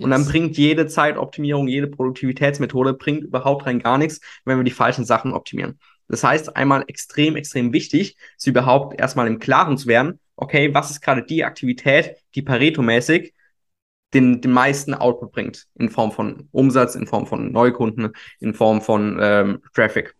Und dann bringt jede Zeitoptimierung, jede Produktivitätsmethode bringt überhaupt rein gar nichts, wenn wir die falschen Sachen optimieren. Das heißt, einmal extrem, extrem wichtig, sie überhaupt erstmal im Klaren zu werden, okay, was ist gerade die Aktivität, die Pareto-mäßig den, den meisten Output bringt, in Form von Umsatz, in Form von Neukunden, in Form von ähm, Traffic.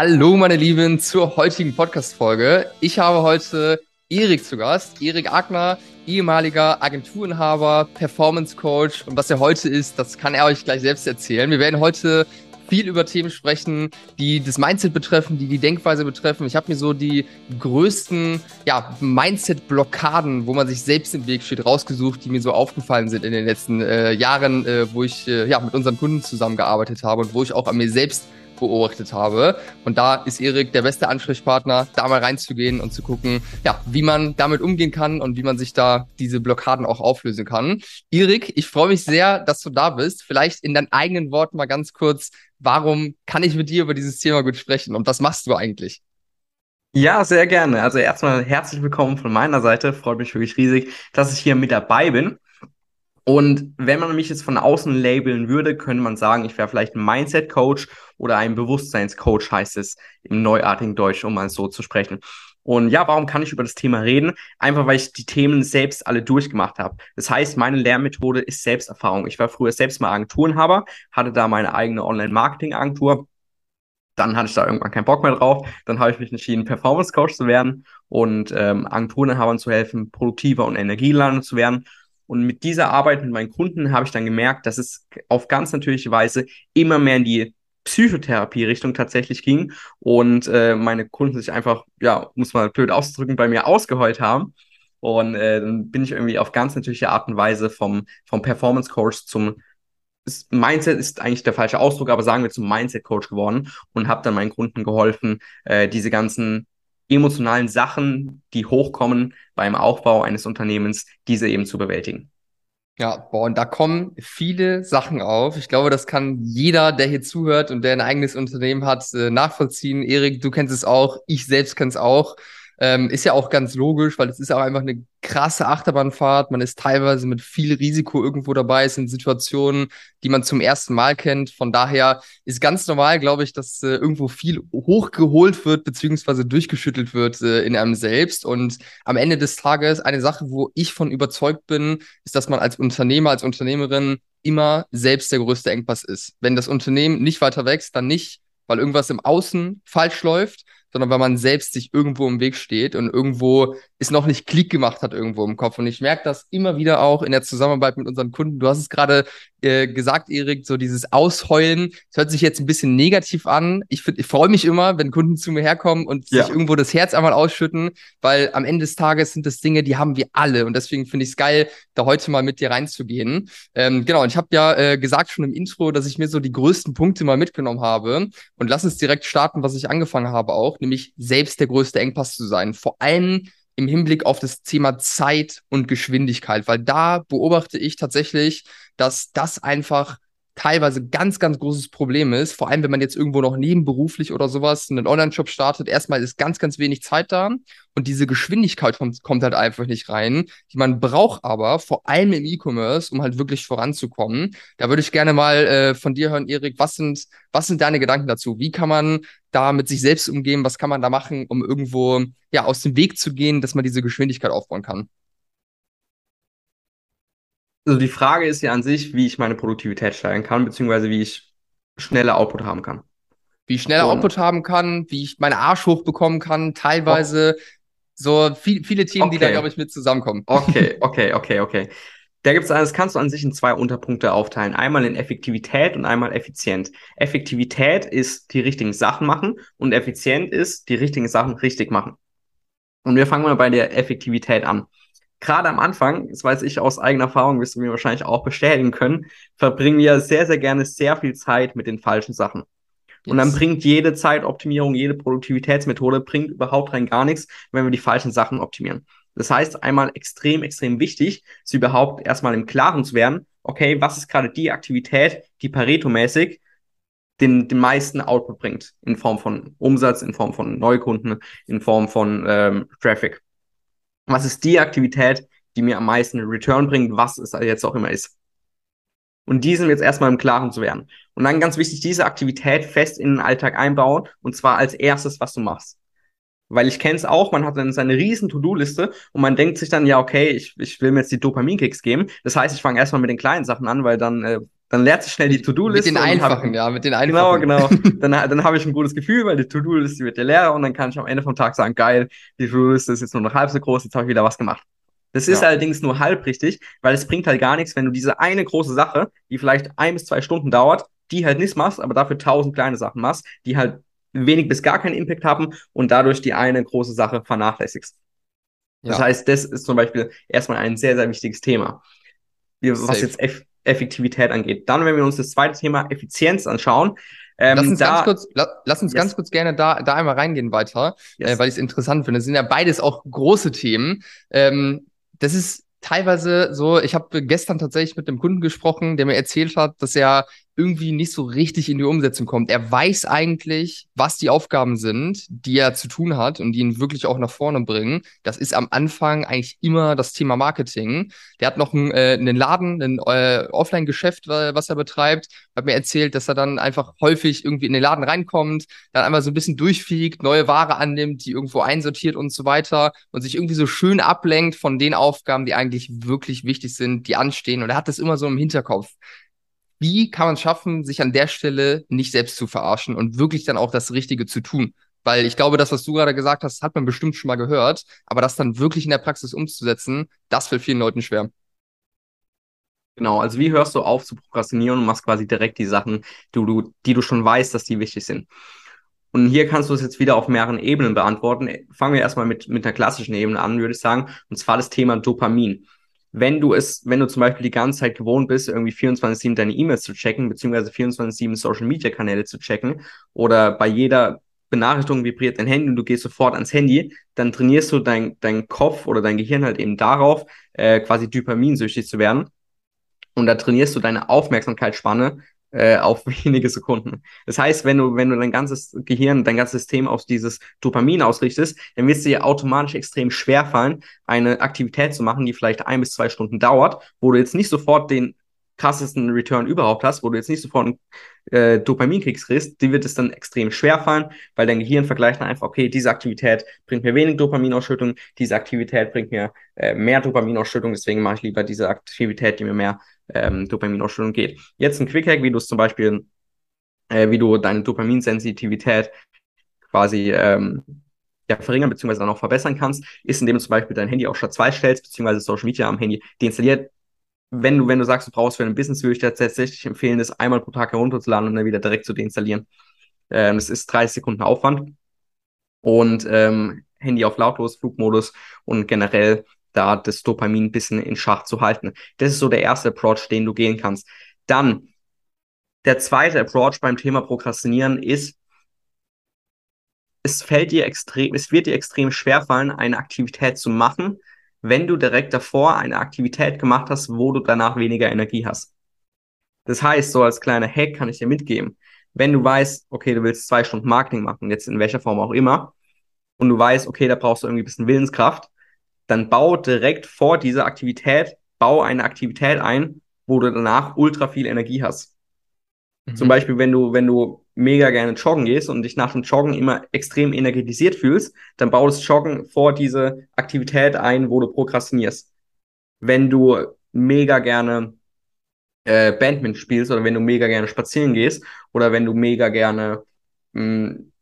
Hallo meine Lieben zur heutigen Podcast-Folge. Ich habe heute Erik zu Gast. Erik Agner, ehemaliger Agenturinhaber, Performance Coach. Und was er heute ist, das kann er euch gleich selbst erzählen. Wir werden heute viel über Themen sprechen, die das Mindset betreffen, die die Denkweise betreffen. Ich habe mir so die größten ja, Mindset-Blockaden, wo man sich selbst im Weg steht, rausgesucht, die mir so aufgefallen sind in den letzten äh, Jahren, äh, wo ich äh, ja, mit unseren Kunden zusammengearbeitet habe und wo ich auch an mir selbst beobachtet habe. Und da ist Erik der beste Ansprechpartner, da mal reinzugehen und zu gucken, ja, wie man damit umgehen kann und wie man sich da diese Blockaden auch auflösen kann. Erik, ich freue mich sehr, dass du da bist. Vielleicht in deinen eigenen Worten mal ganz kurz, warum kann ich mit dir über dieses Thema gut sprechen und was machst du eigentlich? Ja, sehr gerne. Also erstmal herzlich willkommen von meiner Seite. Freut mich wirklich riesig, dass ich hier mit dabei bin. Und wenn man mich jetzt von außen labeln würde, könnte man sagen, ich wäre vielleicht ein Mindset-Coach oder ein Bewusstseinscoach, heißt es im neuartigen Deutsch, um mal so zu sprechen. Und ja, warum kann ich über das Thema reden? Einfach weil ich die Themen selbst alle durchgemacht habe. Das heißt, meine Lernmethode ist Selbsterfahrung. Ich war früher selbst mal Agenturenhaber, hatte da meine eigene Online-Marketing-Agentur. Dann hatte ich da irgendwann keinen Bock mehr drauf. Dann habe ich mich entschieden, Performance-Coach zu werden und ähm, Agenturenhabern zu helfen, produktiver und energieladen zu werden. Und mit dieser Arbeit mit meinen Kunden habe ich dann gemerkt, dass es auf ganz natürliche Weise immer mehr in die Psychotherapie-Richtung tatsächlich ging und äh, meine Kunden sich einfach, ja, muss man blöd ausdrücken, bei mir ausgeheult haben. Und äh, dann bin ich irgendwie auf ganz natürliche Art und Weise vom, vom Performance Coach zum Mindset ist eigentlich der falsche Ausdruck, aber sagen wir zum Mindset Coach geworden und habe dann meinen Kunden geholfen, äh, diese ganzen emotionalen Sachen, die hochkommen beim Aufbau eines Unternehmens, diese eben zu bewältigen. Ja, boah, und da kommen viele Sachen auf. Ich glaube, das kann jeder, der hier zuhört und der ein eigenes Unternehmen hat, äh, nachvollziehen. Erik, du kennst es auch, ich selbst kenne es auch. Ähm, ist ja auch ganz logisch, weil es ist auch einfach eine krasse Achterbahnfahrt. Man ist teilweise mit viel Risiko irgendwo dabei. Es sind Situationen, die man zum ersten Mal kennt. Von daher ist ganz normal, glaube ich, dass äh, irgendwo viel hochgeholt wird, beziehungsweise durchgeschüttelt wird äh, in einem selbst. Und am Ende des Tages eine Sache, wo ich von überzeugt bin, ist, dass man als Unternehmer, als Unternehmerin immer selbst der größte Engpass ist. Wenn das Unternehmen nicht weiter wächst, dann nicht, weil irgendwas im Außen falsch läuft, sondern weil man selbst sich irgendwo im Weg steht und irgendwo es noch nicht Klick gemacht hat irgendwo im Kopf. Und ich merke das immer wieder auch in der Zusammenarbeit mit unseren Kunden. Du hast es gerade äh, gesagt, Erik, so dieses Ausheulen. Es hört sich jetzt ein bisschen negativ an. Ich, ich freue mich immer, wenn Kunden zu mir herkommen und ja. sich irgendwo das Herz einmal ausschütten, weil am Ende des Tages sind das Dinge, die haben wir alle. Und deswegen finde ich es geil, da heute mal mit dir reinzugehen. Ähm, genau, und ich habe ja äh, gesagt schon im Intro, dass ich mir so die größten Punkte mal mitgenommen habe. Und lass uns direkt starten, was ich angefangen habe auch, nämlich selbst der größte Engpass zu sein. Vor allem im Hinblick auf das Thema Zeit und Geschwindigkeit, weil da beobachte ich tatsächlich, dass das einfach teilweise ganz, ganz großes Problem ist. Vor allem, wenn man jetzt irgendwo noch nebenberuflich oder sowas einen Online-Shop startet. Erstmal ist ganz, ganz wenig Zeit da und diese Geschwindigkeit kommt, kommt halt einfach nicht rein, die man braucht aber, vor allem im E-Commerce, um halt wirklich voranzukommen. Da würde ich gerne mal äh, von dir hören, Erik, was sind, was sind deine Gedanken dazu? Wie kann man da mit sich selbst umgehen? Was kann man da machen, um irgendwo ja aus dem Weg zu gehen, dass man diese Geschwindigkeit aufbauen kann? Also die Frage ist ja an sich, wie ich meine Produktivität steigern kann, beziehungsweise wie ich schneller Output haben kann. Wie ich schneller Output haben kann, wie ich meine Arsch hochbekommen kann, teilweise oh. so viel, viele Themen, okay. die da, glaube ich, mit zusammenkommen. Okay, okay, okay, okay. Da gibt's das kannst du an sich in zwei Unterpunkte aufteilen. Einmal in Effektivität und einmal effizient. Effektivität ist die richtigen Sachen machen und effizient ist die richtigen Sachen richtig machen. Und wir fangen mal bei der Effektivität an gerade am Anfang, das weiß ich aus eigener Erfahrung, wirst du mir wahrscheinlich auch bestätigen können, verbringen wir sehr, sehr gerne sehr viel Zeit mit den falschen Sachen. Yes. Und dann bringt jede Zeitoptimierung, jede Produktivitätsmethode bringt überhaupt rein gar nichts, wenn wir die falschen Sachen optimieren. Das heißt, einmal extrem, extrem wichtig, sie überhaupt erstmal im Klaren zu werden, okay, was ist gerade die Aktivität, die Pareto-mäßig den, den meisten Output bringt. In Form von Umsatz, in Form von Neukunden, in Form von ähm, Traffic. Was ist die Aktivität, die mir am meisten Return bringt, was es jetzt auch immer ist? Und diesen jetzt erstmal im Klaren zu werden. Und dann ganz wichtig, diese Aktivität fest in den Alltag einbauen und zwar als erstes, was du machst. Weil ich kenne es auch, man hat dann seine riesen To-Do-Liste und man denkt sich dann, ja, okay, ich, ich will mir jetzt die Dopaminkicks geben. Das heißt, ich fange erstmal mit den kleinen Sachen an, weil dann, äh, dann lernt sich schnell die To-Do-Liste. Mit den einfachen, hab, ja, mit den genau, einfachen. Genau, genau. dann, dann habe ich ein gutes Gefühl, weil die To-Do-Liste wird ja leer und dann kann ich am Ende vom Tag sagen, geil, die To-Do-Liste ist jetzt nur noch halb so groß, jetzt habe ich wieder was gemacht. Das ist ja. allerdings nur halb richtig, weil es bringt halt gar nichts, wenn du diese eine große Sache, die vielleicht ein bis zwei Stunden dauert, die halt nicht machst, aber dafür tausend kleine Sachen machst, die halt wenig bis gar keinen Impact haben und dadurch die eine große Sache vernachlässigst. Ja. Das heißt, das ist zum Beispiel erstmal ein sehr, sehr wichtiges Thema, was Safe. jetzt Effektivität angeht. Dann, wenn wir uns das zweite Thema Effizienz anschauen, ähm, lass uns, da, ganz, kurz, la, lass uns yes. ganz kurz gerne da, da einmal reingehen weiter, yes. äh, weil ich es interessant finde. Das sind ja beides auch große Themen. Ähm, das ist teilweise so, ich habe gestern tatsächlich mit einem Kunden gesprochen, der mir erzählt hat, dass er irgendwie nicht so richtig in die Umsetzung kommt. Er weiß eigentlich, was die Aufgaben sind, die er zu tun hat und die ihn wirklich auch nach vorne bringen. Das ist am Anfang eigentlich immer das Thema Marketing. Der hat noch einen, äh, einen Laden, ein äh, Offline-Geschäft, was er betreibt. Hat mir erzählt, dass er dann einfach häufig irgendwie in den Laden reinkommt, dann einmal so ein bisschen durchfliegt, neue Ware annimmt, die irgendwo einsortiert und so weiter und sich irgendwie so schön ablenkt von den Aufgaben, die eigentlich wirklich wichtig sind, die anstehen. Und er hat das immer so im Hinterkopf wie kann man es schaffen, sich an der Stelle nicht selbst zu verarschen und wirklich dann auch das Richtige zu tun? Weil ich glaube, das, was du gerade gesagt hast, hat man bestimmt schon mal gehört, aber das dann wirklich in der Praxis umzusetzen, das fällt vielen Leuten schwer. Genau, also wie hörst du auf zu prokrastinieren und machst quasi direkt die Sachen, die du, die du schon weißt, dass die wichtig sind. Und hier kannst du es jetzt wieder auf mehreren Ebenen beantworten. Fangen wir erstmal mit, mit der klassischen Ebene an, würde ich sagen, und zwar das Thema Dopamin wenn du es, wenn du zum Beispiel die ganze Zeit gewohnt bist, irgendwie 24-7 deine E-Mails zu checken, beziehungsweise 24-7 Social-Media-Kanäle zu checken oder bei jeder Benachrichtigung vibriert dein Handy und du gehst sofort ans Handy, dann trainierst du dein, dein Kopf oder dein Gehirn halt eben darauf, äh, quasi dopaminsüchtig zu werden. Und da trainierst du deine Aufmerksamkeitsspanne äh, auf wenige Sekunden. Das heißt, wenn du, wenn du dein ganzes Gehirn, dein ganzes System auf dieses Dopamin ausrichtest, dann wird es dir automatisch extrem schwer fallen, eine Aktivität zu machen, die vielleicht ein bis zwei Stunden dauert, wo du jetzt nicht sofort den krassesten Return überhaupt hast, wo du jetzt nicht sofort einen äh, Dopaminkick kriegst, die wird es dann extrem schwer fallen, weil dein Gehirn vergleicht dann einfach, okay, diese Aktivität bringt mir wenig Dopaminausschüttung, diese Aktivität bringt mir äh, mehr Dopaminausschüttung, deswegen mache ich lieber diese Aktivität, die mir mehr ähm, Dopaminausschüttung geht. Jetzt ein Quick-Hack, wie du es zum Beispiel, äh, wie du deine Dopaminsensitivität quasi ähm, ja, verringern bzw. dann auch verbessern kannst, ist, indem du zum Beispiel dein Handy auf Stadt 2 stellst, beziehungsweise Social Media am Handy deinstalliert. Wenn du, wenn du sagst, du brauchst für ein Business, würde ich tatsächlich empfehlen, das einmal pro Tag herunterzuladen und dann wieder direkt zu deinstallieren. Ähm, das ist 30 Sekunden Aufwand. Und ähm, Handy auf lautlos, Flugmodus und generell da das Dopamin ein bisschen in Schach zu halten. Das ist so der erste Approach, den du gehen kannst. Dann der zweite Approach beim Thema Prokrastinieren ist, es fällt dir extrem, es wird dir extrem schwer fallen, eine Aktivität zu machen, wenn du direkt davor eine Aktivität gemacht hast, wo du danach weniger Energie hast. Das heißt, so als kleiner Hack kann ich dir mitgeben, wenn du weißt, okay, du willst zwei Stunden Marketing machen, jetzt in welcher Form auch immer, und du weißt, okay, da brauchst du irgendwie ein bisschen Willenskraft, dann bau direkt vor dieser Aktivität, bau eine Aktivität ein, wo du danach ultra viel Energie hast. Mhm. Zum Beispiel, wenn du, wenn du mega gerne joggen gehst und dich nach dem Joggen immer extrem energetisiert fühlst, dann bau das Joggen vor diese Aktivität ein, wo du prokrastinierst. Wenn du mega gerne äh, Bandman spielst oder wenn du mega gerne spazieren gehst oder wenn du mega gerne mh, hm,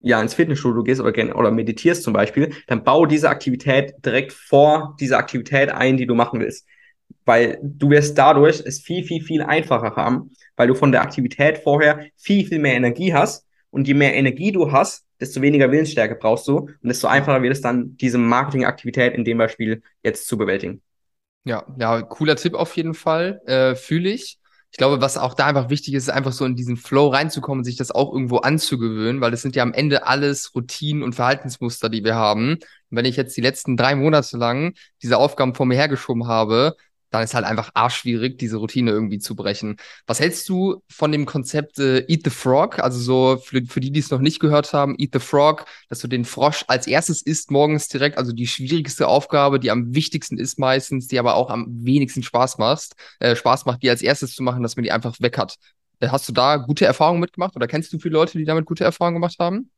ja ins Fitnessstudio gehst oder, oder meditierst zum Beispiel, dann bau diese Aktivität direkt vor dieser Aktivität ein, die du machen willst. Weil du wirst dadurch es viel, viel, viel einfacher haben, weil du von der Aktivität vorher viel, viel mehr Energie hast. Und je mehr Energie du hast, desto weniger Willensstärke brauchst du und desto einfacher wird es dann, diese Marketingaktivität in dem Beispiel jetzt zu bewältigen. Ja, ja, cooler Tipp auf jeden Fall. Äh, Fühle ich ich glaube, was auch da einfach wichtig ist, ist einfach so in diesen Flow reinzukommen sich das auch irgendwo anzugewöhnen, weil das sind ja am Ende alles Routinen und Verhaltensmuster, die wir haben. Und wenn ich jetzt die letzten drei Monate lang diese Aufgaben vor mir hergeschoben habe, dann ist halt einfach arschschwierig, diese Routine irgendwie zu brechen. Was hältst du von dem Konzept äh, Eat the Frog? Also so für, für die, die es noch nicht gehört haben, Eat the Frog, dass du den Frosch als erstes isst morgens direkt, also die schwierigste Aufgabe, die am wichtigsten ist meistens, die aber auch am wenigsten Spaß macht, äh, Spaß macht, die als erstes zu machen, dass man die einfach weg hat. Äh, hast du da gute Erfahrungen mitgemacht oder kennst du viele Leute, die damit gute Erfahrungen gemacht haben?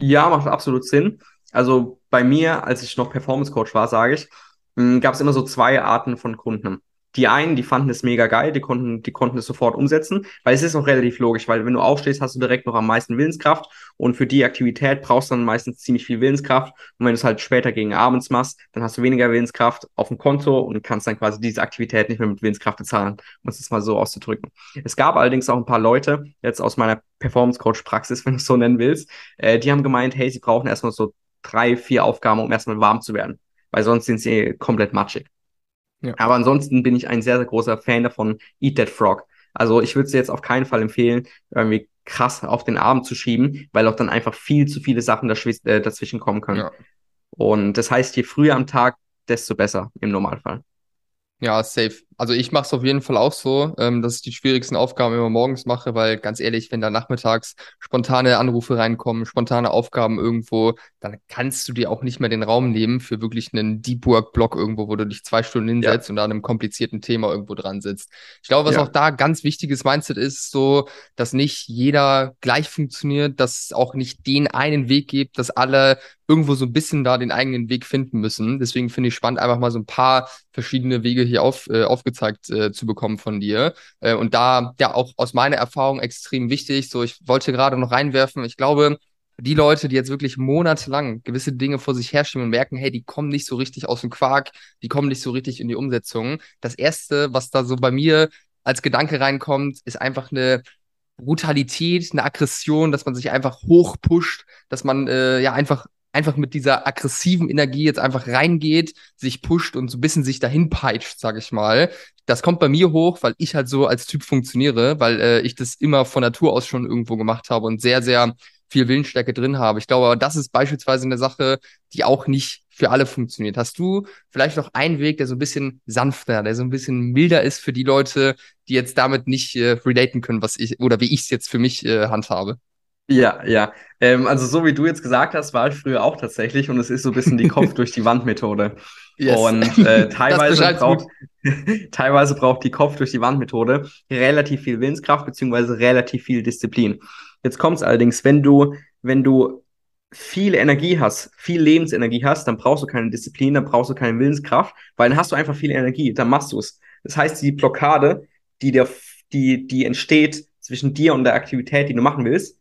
Ja, macht absolut Sinn. Also bei mir, als ich noch Performance Coach war, sage ich, gab es immer so zwei Arten von Kunden. Die einen, die fanden es mega geil, die konnten, die konnten es sofort umsetzen, weil es ist auch relativ logisch, weil wenn du aufstehst, hast du direkt noch am meisten Willenskraft und für die Aktivität brauchst du dann meistens ziemlich viel Willenskraft und wenn du es halt später gegen abends machst, dann hast du weniger Willenskraft auf dem Konto und kannst dann quasi diese Aktivität nicht mehr mit Willenskraft bezahlen, um es mal so auszudrücken. Es gab allerdings auch ein paar Leute, jetzt aus meiner Performance Coach Praxis, wenn du es so nennen willst, äh, die haben gemeint, hey, sie brauchen erstmal so drei, vier Aufgaben, um erstmal warm zu werden weil sonst sind sie komplett matschig. Ja. Aber ansonsten bin ich ein sehr, sehr großer Fan davon, Eat That Frog. Also ich würde es jetzt auf keinen Fall empfehlen, irgendwie krass auf den Abend zu schieben, weil auch dann einfach viel zu viele Sachen äh, dazwischen kommen können. Ja. Und das heißt, je früher am Tag, desto besser im Normalfall. Ja, safe. Also ich mache es auf jeden Fall auch so, ähm, dass ich die schwierigsten Aufgaben immer morgens mache, weil ganz ehrlich, wenn da nachmittags spontane Anrufe reinkommen, spontane Aufgaben irgendwo, dann kannst du dir auch nicht mehr den Raum nehmen für wirklich einen Deep Work Block irgendwo, wo du dich zwei Stunden hinsetzt ja. und an einem komplizierten Thema irgendwo dran sitzt. Ich glaube, was ja. auch da ganz wichtiges Mindset ist, so, dass nicht jeder gleich funktioniert, dass es auch nicht den einen Weg gibt, dass alle irgendwo so ein bisschen da den eigenen Weg finden müssen. Deswegen finde ich spannend, einfach mal so ein paar verschiedene Wege hier auf, äh, aufgezeigt aufgezeigt äh, zu bekommen von dir. Äh, und da ja auch aus meiner Erfahrung extrem wichtig. So, ich wollte gerade noch reinwerfen, ich glaube, die Leute, die jetzt wirklich monatelang gewisse Dinge vor sich herschieben und merken, hey, die kommen nicht so richtig aus dem Quark, die kommen nicht so richtig in die Umsetzung. Das erste, was da so bei mir als Gedanke reinkommt, ist einfach eine Brutalität, eine Aggression, dass man sich einfach hochpusht, dass man äh, ja einfach einfach mit dieser aggressiven Energie jetzt einfach reingeht, sich pusht und so ein bisschen sich dahin peitscht, sag ich mal. Das kommt bei mir hoch, weil ich halt so als Typ funktioniere, weil äh, ich das immer von Natur aus schon irgendwo gemacht habe und sehr, sehr viel Willensstärke drin habe. Ich glaube, das ist beispielsweise eine Sache, die auch nicht für alle funktioniert. Hast du vielleicht noch einen Weg, der so ein bisschen sanfter, der so ein bisschen milder ist für die Leute, die jetzt damit nicht äh, relaten können, was ich oder wie ich es jetzt für mich äh, handhabe? Ja, ja. Ähm, also so wie du jetzt gesagt hast, war ich früher auch tatsächlich und es ist so ein bisschen die Kopf durch die Wand Methode. Yes. Und äh, teilweise, braucht, teilweise braucht die Kopf durch die Wand Methode relativ viel Willenskraft beziehungsweise relativ viel Disziplin. Jetzt kommt es allerdings, wenn du, wenn du viel Energie hast, viel Lebensenergie hast, dann brauchst du keine Disziplin, dann brauchst du keine Willenskraft, weil dann hast du einfach viel Energie, dann machst du es. Das heißt, die Blockade, die der, die, die entsteht zwischen dir und der Aktivität, die du machen willst,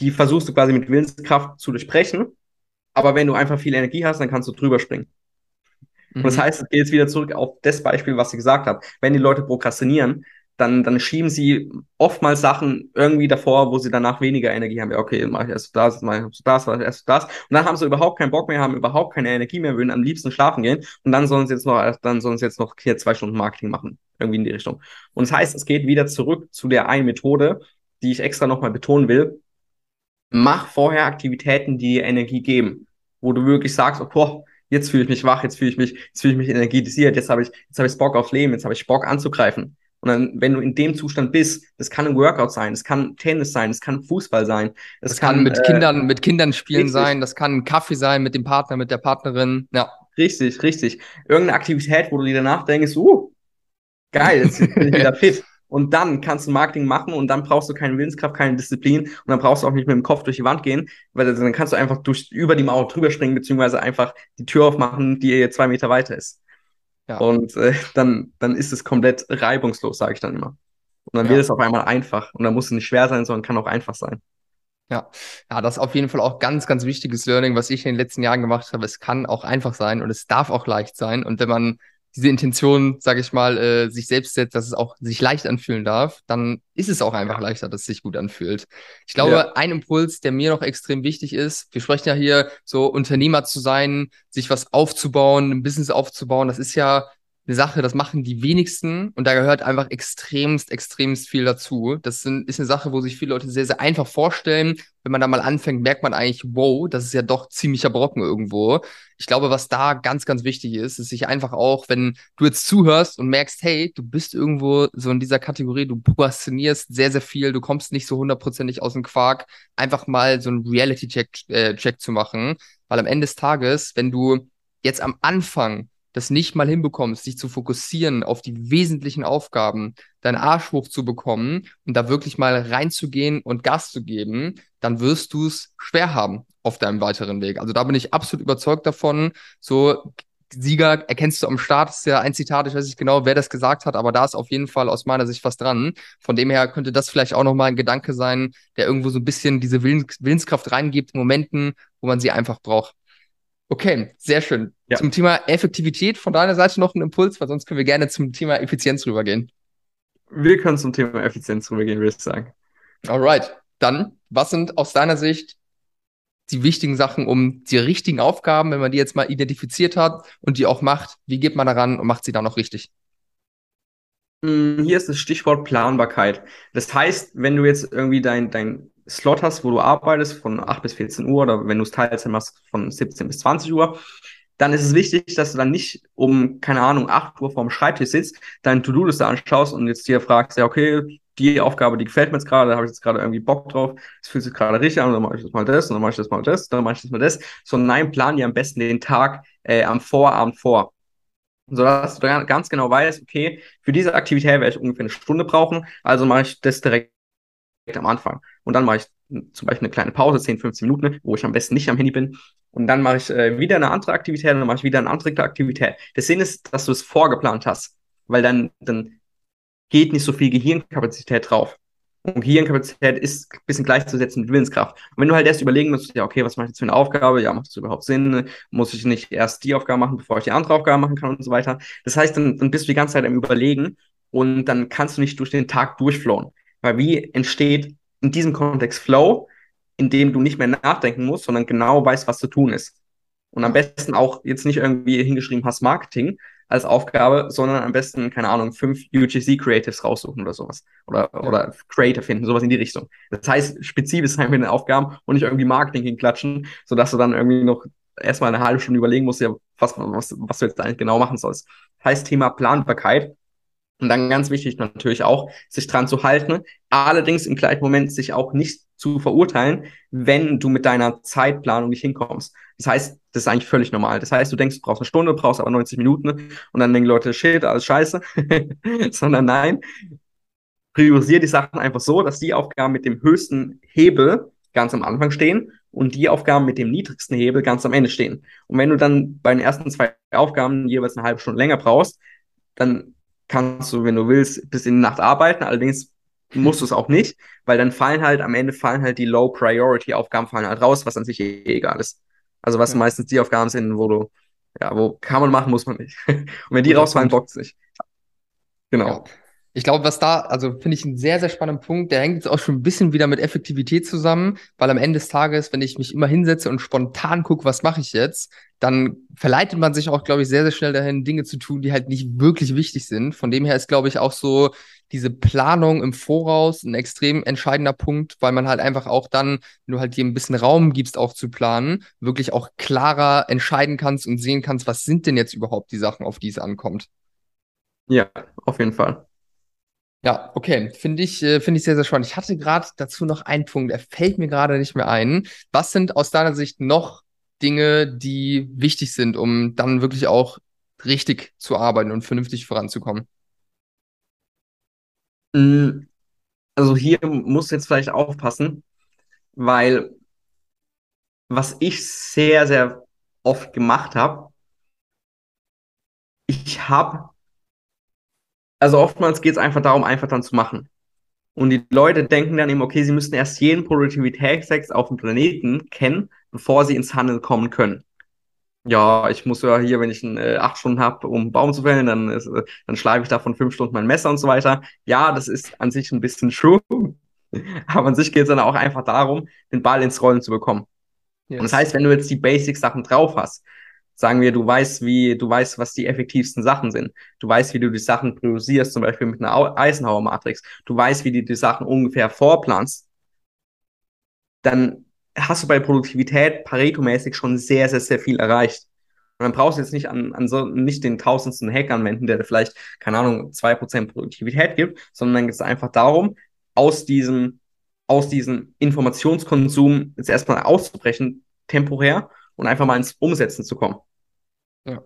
die versuchst du quasi mit Willenskraft zu durchbrechen. Aber wenn du einfach viel Energie hast, dann kannst du drüber springen. Mhm. Und das mhm. heißt, es geht jetzt wieder zurück auf das Beispiel, was ich gesagt habe. Wenn die Leute prokrastinieren, dann, dann schieben sie oftmals Sachen irgendwie davor, wo sie danach weniger Energie haben. Ja, okay, mache ich erst das, mache ich erst das, erst das. Und dann haben sie überhaupt keinen Bock mehr, haben überhaupt keine Energie mehr, würden am liebsten schlafen gehen. Und dann sollen sie jetzt noch, dann sollen sie jetzt noch hier zwei Stunden Marketing machen. Irgendwie in die Richtung. Und das heißt, es geht wieder zurück zu der einen Methode, die ich extra nochmal betonen will mach vorher Aktivitäten, die dir Energie geben, wo du wirklich sagst, oh, boah, jetzt fühle ich mich wach, jetzt fühle ich mich, jetzt fühle ich mich energetisiert, jetzt habe ich, jetzt habe ich Bock aufs Leben, jetzt habe ich Bock anzugreifen. Und dann, wenn du in dem Zustand bist, das kann ein Workout sein, das kann Tennis sein, das kann Fußball sein. Das, das kann, kann, mit äh, Kindern, mit Kindern spielen richtig. sein, das kann ein Kaffee sein mit dem Partner, mit der Partnerin, ja. Richtig, richtig. Irgendeine Aktivität, wo du dir danach denkst, uh, geil, jetzt bin ich wieder fit. Und dann kannst du Marketing machen und dann brauchst du keine Willenskraft, keine Disziplin und dann brauchst du auch nicht mit dem Kopf durch die Wand gehen, weil dann kannst du einfach durch, über die Mauer drüber springen, beziehungsweise einfach die Tür aufmachen, die zwei Meter weiter ist. Ja. Und äh, dann, dann ist es komplett reibungslos, sage ich dann immer. Und dann ja. wird es auf einmal einfach. Und dann muss es nicht schwer sein, sondern kann auch einfach sein. Ja, ja, das ist auf jeden Fall auch ganz, ganz wichtiges Learning, was ich in den letzten Jahren gemacht habe. Es kann auch einfach sein und es darf auch leicht sein. Und wenn man diese Intention, sage ich mal, äh, sich selbst setzt, dass es auch sich leicht anfühlen darf, dann ist es auch einfach ja. leichter, dass es sich gut anfühlt. Ich glaube, ja. ein Impuls, der mir noch extrem wichtig ist, wir sprechen ja hier so Unternehmer zu sein, sich was aufzubauen, ein Business aufzubauen, das ist ja eine Sache, das machen die wenigsten und da gehört einfach extremst, extremst viel dazu. Das sind, ist eine Sache, wo sich viele Leute sehr, sehr einfach vorstellen. Wenn man da mal anfängt, merkt man eigentlich, wow, das ist ja doch ziemlicher Brocken irgendwo. Ich glaube, was da ganz, ganz wichtig ist, ist sich einfach auch, wenn du jetzt zuhörst und merkst, hey, du bist irgendwo so in dieser Kategorie, du prokrastinierst sehr, sehr viel, du kommst nicht so hundertprozentig aus dem Quark, einfach mal so einen Reality-Check äh, Check zu machen. Weil am Ende des Tages, wenn du jetzt am Anfang das nicht mal hinbekommst, dich zu fokussieren auf die wesentlichen Aufgaben, deinen Arsch hochzubekommen und da wirklich mal reinzugehen und Gas zu geben, dann wirst du es schwer haben auf deinem weiteren Weg. Also da bin ich absolut überzeugt davon. So Sieger erkennst du am Start, ist ja ein Zitat, ich weiß nicht genau, wer das gesagt hat, aber da ist auf jeden Fall aus meiner Sicht was dran. Von dem her könnte das vielleicht auch nochmal ein Gedanke sein, der irgendwo so ein bisschen diese Willens Willenskraft reingibt in Momenten, wo man sie einfach braucht. Okay, sehr schön. Ja. Zum Thema Effektivität von deiner Seite noch ein Impuls, weil sonst können wir gerne zum Thema Effizienz rübergehen. Wir können zum Thema Effizienz rübergehen, würde ich sagen. Alright. Dann, was sind aus deiner Sicht die wichtigen Sachen, um die richtigen Aufgaben, wenn man die jetzt mal identifiziert hat und die auch macht, wie geht man daran und macht sie dann noch richtig? Hm, hier ist das Stichwort Planbarkeit. Das heißt, wenn du jetzt irgendwie dein, dein Slot hast, wo du arbeitest von 8 bis 14 Uhr oder wenn du es Teilzeit machst von 17 bis 20 Uhr, dann ist es wichtig, dass du dann nicht um, keine Ahnung, 8 Uhr vorm Schreibtisch sitzt, deine To-Do-Liste anschaust und jetzt dir fragst, ja, okay, die Aufgabe, die gefällt mir jetzt gerade, da habe ich jetzt gerade irgendwie Bock drauf, es fühlt sich gerade richtig an, dann mache ich das mal das, und dann mache ich das mal das, dann mache ich das mal das. So, nein, plan dir am besten den Tag äh, am Vorabend vor. Sodass du ganz genau weißt, okay, für diese Aktivität werde ich ungefähr eine Stunde brauchen, also mache ich das direkt am Anfang. Und dann mache ich zum Beispiel eine kleine Pause, 10, 15 Minuten, wo ich am besten nicht am Handy bin. Und dann mache ich äh, wieder eine andere Aktivität dann mache ich wieder eine andere Aktivität. Der Sinn ist, dass du es vorgeplant hast, weil dann, dann geht nicht so viel Gehirnkapazität drauf. Und Gehirnkapazität ist ein bisschen gleichzusetzen mit Willenskraft. Und wenn du halt erst überlegen musst, ja, okay, was mache ich jetzt für eine Aufgabe? Ja, macht das überhaupt Sinn? Muss ich nicht erst die Aufgabe machen, bevor ich die andere Aufgabe machen kann und so weiter? Das heißt, dann, dann bist du die ganze Zeit am Überlegen und dann kannst du nicht durch den Tag durchflowen. Weil wie entsteht in diesem Kontext Flow, in dem du nicht mehr nachdenken musst, sondern genau weißt, was zu tun ist. Und am besten auch jetzt nicht irgendwie hingeschrieben hast Marketing als Aufgabe, sondern am besten, keine Ahnung, fünf UGC Creatives raussuchen oder sowas. Oder, ja. oder Creator finden, sowas in die Richtung. Das heißt, spezifisch sein mit den Aufgaben und nicht irgendwie Marketing hinklatschen, sodass du dann irgendwie noch erstmal eine halbe Stunde überlegen musst, ja, was, was, was du jetzt eigentlich genau machen sollst. Heißt Thema Planbarkeit und dann ganz wichtig natürlich auch, sich dran zu halten, allerdings im gleichen Moment sich auch nicht zu verurteilen, wenn du mit deiner Zeitplanung nicht hinkommst. Das heißt, das ist eigentlich völlig normal. Das heißt, du denkst, du brauchst eine Stunde, brauchst aber 90 Minuten und dann denken Leute, shit, alles scheiße. Sondern nein, priorisiere die Sachen einfach so, dass die Aufgaben mit dem höchsten Hebel ganz am Anfang stehen und die Aufgaben mit dem niedrigsten Hebel ganz am Ende stehen. Und wenn du dann bei den ersten zwei Aufgaben jeweils eine halbe Stunde länger brauchst, dann kannst du, wenn du willst, bis in die Nacht arbeiten. Allerdings musst du es auch nicht, weil dann fallen halt, am Ende fallen halt die Low-Priority-Aufgaben fallen halt raus, was an sich eh egal ist. Also was ja. meistens die Aufgaben sind, wo du, ja, wo kann man machen, muss man nicht. Und wenn die rausfallen, bockt es nicht. Genau. Ja. Ich glaube, was da, also finde ich einen sehr, sehr spannenden Punkt, der hängt jetzt auch schon ein bisschen wieder mit Effektivität zusammen, weil am Ende des Tages, wenn ich mich immer hinsetze und spontan gucke, was mache ich jetzt, dann verleitet man sich auch, glaube ich, sehr, sehr schnell dahin, Dinge zu tun, die halt nicht wirklich wichtig sind. Von dem her ist, glaube ich, auch so diese Planung im Voraus ein extrem entscheidender Punkt, weil man halt einfach auch dann, wenn du halt dir ein bisschen Raum gibst, auch zu planen, wirklich auch klarer entscheiden kannst und sehen kannst, was sind denn jetzt überhaupt die Sachen, auf die es ankommt. Ja, auf jeden Fall. Ja, okay. Finde ich, äh, finde ich sehr, sehr spannend. Ich hatte gerade dazu noch einen Punkt, der fällt mir gerade nicht mehr ein. Was sind aus deiner Sicht noch Dinge, die wichtig sind, um dann wirklich auch richtig zu arbeiten und vernünftig voranzukommen? Mm, also hier muss jetzt vielleicht aufpassen, weil was ich sehr, sehr oft gemacht habe, ich habe also oftmals geht es einfach darum, einfach dann zu machen. Und die Leute denken dann eben, okay, sie müssen erst jeden Produktivitätstext auf dem Planeten kennen, bevor sie ins Handeln kommen können. Ja, ich muss ja hier, wenn ich äh, acht Stunden habe, um einen Baum zu fällen, dann, ist, äh, dann schleife ich davon fünf Stunden mein Messer und so weiter. Ja, das ist an sich ein bisschen true. Aber an sich geht es dann auch einfach darum, den Ball ins Rollen zu bekommen. Yes. Und das heißt, wenn du jetzt die Basic-Sachen drauf hast, Sagen wir, du weißt, wie, du weißt, was die effektivsten Sachen sind. Du weißt, wie du die Sachen priorisierst, zum Beispiel mit einer Eisenhower-Matrix. Du weißt, wie du die Sachen ungefähr vorplanst. Dann hast du bei Produktivität Pareto-mäßig schon sehr, sehr, sehr viel erreicht. Und dann brauchst du jetzt nicht an, an so, nicht den tausendsten Hack anwenden, der dir vielleicht, keine Ahnung, zwei Prozent Produktivität gibt, sondern dann geht es einfach darum, aus diesem, aus diesem Informationskonsum jetzt erstmal auszubrechen, temporär, und einfach mal ins Umsetzen zu kommen. Ja.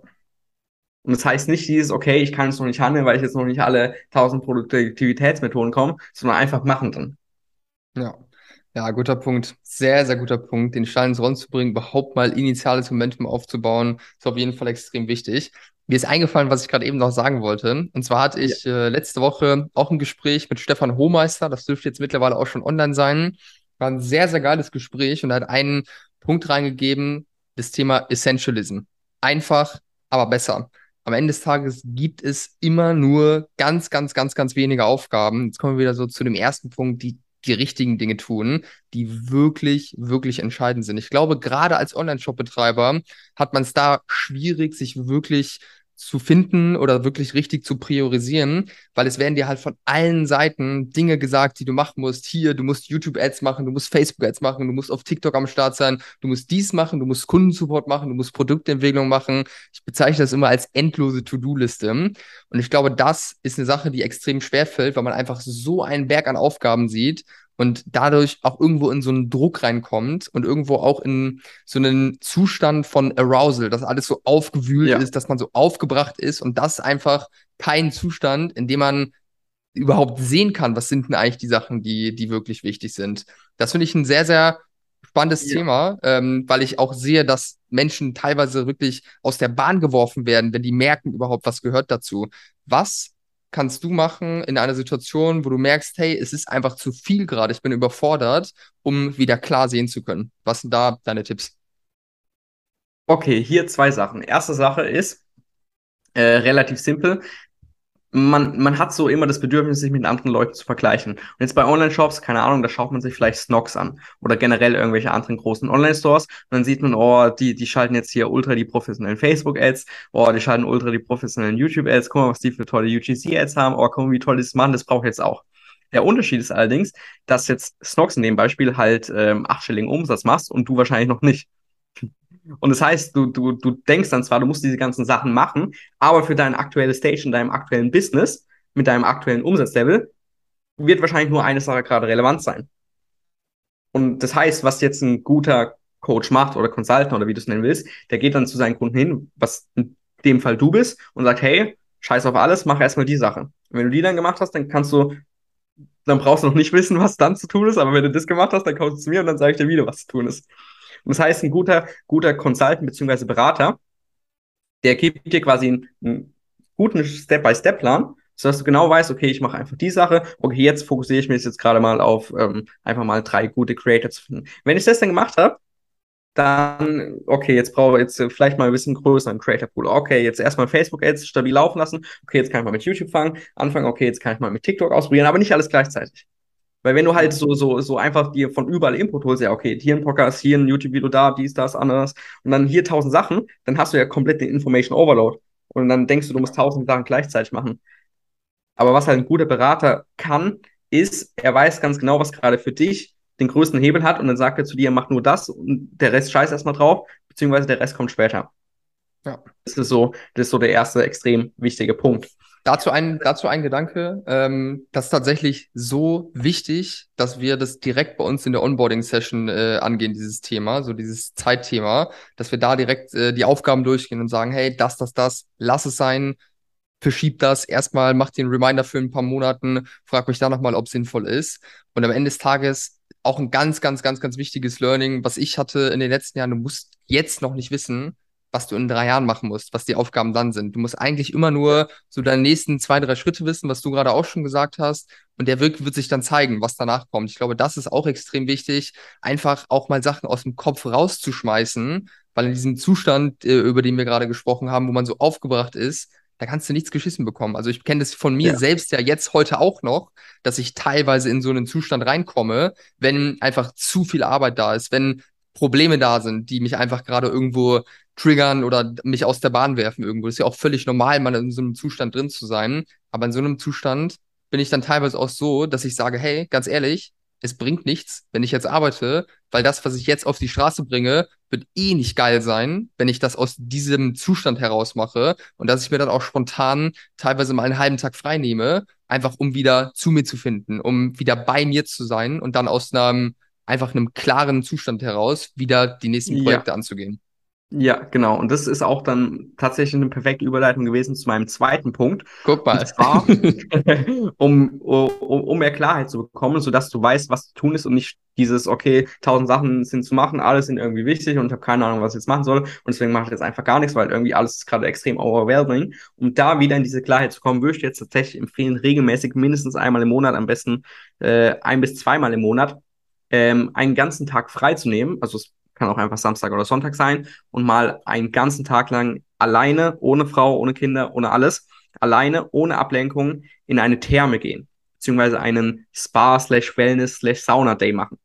Und das heißt nicht dieses, okay, ich kann es noch nicht handeln, weil ich jetzt noch nicht alle tausend Produktivitätsmethoden komme, sondern einfach machen dann. Ja. Ja, guter Punkt. Sehr, sehr guter Punkt. Den Stein ins Rollen zu bringen, überhaupt mal initiales Momentum aufzubauen, ist auf jeden Fall extrem wichtig. Mir ist eingefallen, was ich gerade eben noch sagen wollte. Und zwar hatte ich ja. äh, letzte Woche auch ein Gespräch mit Stefan Hohmeister. Das dürfte jetzt mittlerweile auch schon online sein. War ein sehr, sehr geiles Gespräch und er hat einen Punkt reingegeben, das Thema Essentialism. Einfach, aber besser. Am Ende des Tages gibt es immer nur ganz, ganz, ganz, ganz wenige Aufgaben. Jetzt kommen wir wieder so zu dem ersten Punkt, die die richtigen Dinge tun, die wirklich, wirklich entscheidend sind. Ich glaube, gerade als Online-Shop-Betreiber hat man es da schwierig, sich wirklich zu finden oder wirklich richtig zu priorisieren, weil es werden dir halt von allen Seiten Dinge gesagt, die du machen musst. Hier, du musst YouTube-Ads machen, du musst Facebook-Ads machen, du musst auf TikTok am Start sein, du musst dies machen, du musst Kundensupport machen, du musst Produktentwicklung machen. Ich bezeichne das immer als endlose To-Do-Liste. Und ich glaube, das ist eine Sache, die extrem schwer fällt, weil man einfach so einen Berg an Aufgaben sieht und dadurch auch irgendwo in so einen Druck reinkommt und irgendwo auch in so einen Zustand von Arousal, dass alles so aufgewühlt ja. ist, dass man so aufgebracht ist und das einfach kein Zustand, in dem man überhaupt sehen kann, was sind denn eigentlich die Sachen, die, die wirklich wichtig sind. Das finde ich ein sehr, sehr spannendes ja. Thema, ähm, weil ich auch sehe, dass Menschen teilweise wirklich aus der Bahn geworfen werden, wenn die merken überhaupt, was gehört dazu. Was kannst du machen in einer Situation, wo du merkst, hey, es ist einfach zu viel gerade, ich bin überfordert, um wieder klar sehen zu können? Was sind da deine Tipps? Okay, hier zwei Sachen. Erste Sache ist äh, relativ simpel man, man hat so immer das Bedürfnis, sich mit anderen Leuten zu vergleichen. Und jetzt bei Online-Shops, keine Ahnung, da schaut man sich vielleicht Snox an oder generell irgendwelche anderen großen Online-Stores. Und dann sieht man, oh, die, die schalten jetzt hier ultra die professionellen Facebook-Ads, oh, die schalten ultra die professionellen YouTube-Ads, guck mal, was die für tolle UGC-Ads haben, oh, guck mal, wie toll die das machen, das brauche ich jetzt auch. Der Unterschied ist allerdings, dass jetzt Snox in dem Beispiel halt ähm, achtstelligen Umsatz machst und du wahrscheinlich noch nicht. Und das heißt, du, du, du denkst dann zwar, du musst diese ganzen Sachen machen, aber für dein aktuelles Stage in deinem aktuellen Business, mit deinem aktuellen Umsatzlevel, wird wahrscheinlich nur eine Sache gerade relevant sein. Und das heißt, was jetzt ein guter Coach macht oder Consultant oder wie du es nennen willst, der geht dann zu seinen Kunden hin, was in dem Fall du bist, und sagt, hey, scheiß auf alles, mach erstmal die Sache. Und wenn du die dann gemacht hast, dann kannst du, dann brauchst du noch nicht wissen, was dann zu tun ist, aber wenn du das gemacht hast, dann kommst du zu mir und dann sage ich dir wieder, was zu tun ist. Und das heißt, ein guter, guter Consultant bzw. Berater, der gibt dir quasi einen, einen guten Step-by-Step-Plan, sodass du genau weißt, okay, ich mache einfach die Sache, okay, jetzt fokussiere ich mich jetzt gerade mal auf ähm, einfach mal drei gute Creator zu finden. Wenn ich das dann gemacht habe, dann, okay, jetzt brauche ich jetzt vielleicht mal ein bisschen größeren Creator Pool. Okay, jetzt erstmal Facebook Ads stabil laufen lassen. Okay, jetzt kann ich mal mit YouTube fangen, anfangen. Okay, jetzt kann ich mal mit TikTok ausprobieren, aber nicht alles gleichzeitig. Weil wenn du halt so, so, so einfach dir von überall Input holst, ja, okay, hier ein Podcast, hier ein YouTube-Video, da, dies, das, anderes, und dann hier tausend Sachen, dann hast du ja komplett den Information Overload. Und dann denkst du, du musst tausend Sachen gleichzeitig machen. Aber was halt ein guter Berater kann, ist, er weiß ganz genau, was gerade für dich den größten Hebel hat und dann sagt er zu dir, mach nur das und der Rest scheiß erstmal drauf, beziehungsweise der Rest kommt später. Ja. Das ist so, das ist so der erste extrem wichtige Punkt. Dazu ein, dazu ein Gedanke. Ähm, das ist tatsächlich so wichtig, dass wir das direkt bei uns in der Onboarding-Session äh, angehen, dieses Thema, so dieses Zeitthema, dass wir da direkt äh, die Aufgaben durchgehen und sagen, hey, das, das, das, lass es sein, verschieb das, erstmal mach den Reminder für ein paar Monaten, frag mich da nochmal, ob sinnvoll ist. Und am Ende des Tages auch ein ganz, ganz, ganz, ganz wichtiges Learning, was ich hatte in den letzten Jahren, du musst jetzt noch nicht wissen, was du in drei Jahren machen musst, was die Aufgaben dann sind. Du musst eigentlich immer nur so deine nächsten zwei, drei Schritte wissen, was du gerade auch schon gesagt hast. Und der Wirk wird sich dann zeigen, was danach kommt. Ich glaube, das ist auch extrem wichtig, einfach auch mal Sachen aus dem Kopf rauszuschmeißen, weil in diesem Zustand, äh, über den wir gerade gesprochen haben, wo man so aufgebracht ist, da kannst du nichts geschissen bekommen. Also ich kenne das von mir ja. selbst ja jetzt heute auch noch, dass ich teilweise in so einen Zustand reinkomme, wenn einfach zu viel Arbeit da ist, wenn Probleme da sind, die mich einfach gerade irgendwo triggern oder mich aus der Bahn werfen irgendwo. Das ist ja auch völlig normal, mal in so einem Zustand drin zu sein. Aber in so einem Zustand bin ich dann teilweise auch so, dass ich sage, hey, ganz ehrlich, es bringt nichts, wenn ich jetzt arbeite, weil das, was ich jetzt auf die Straße bringe, wird eh nicht geil sein, wenn ich das aus diesem Zustand heraus mache und dass ich mir dann auch spontan teilweise mal einen halben Tag frei nehme, einfach um wieder zu mir zu finden, um wieder bei mir zu sein und dann aus einem einfach einem klaren Zustand heraus wieder die nächsten Projekte ja. anzugehen. Ja, genau. Und das ist auch dann tatsächlich eine perfekte Überleitung gewesen zu meinem zweiten Punkt. Guck mal. Zwar, um, um, um mehr Klarheit zu bekommen, sodass du weißt, was zu tun ist und nicht dieses, okay, tausend Sachen sind zu machen, alles sind irgendwie wichtig und ich habe keine Ahnung, was ich jetzt machen soll. Und deswegen mache ich jetzt einfach gar nichts, weil irgendwie alles ist gerade extrem overwhelming. Um da wieder in diese Klarheit zu kommen, würde ich jetzt tatsächlich empfehlen, regelmäßig mindestens einmal im Monat, am besten äh, ein bis zweimal im Monat, ähm, einen ganzen Tag frei zu nehmen. Also es kann auch einfach Samstag oder Sonntag sein und mal einen ganzen Tag lang alleine, ohne Frau, ohne Kinder, ohne alles, alleine, ohne Ablenkung in eine Therme gehen, beziehungsweise einen Spa slash Wellness slash Sauna Day machen.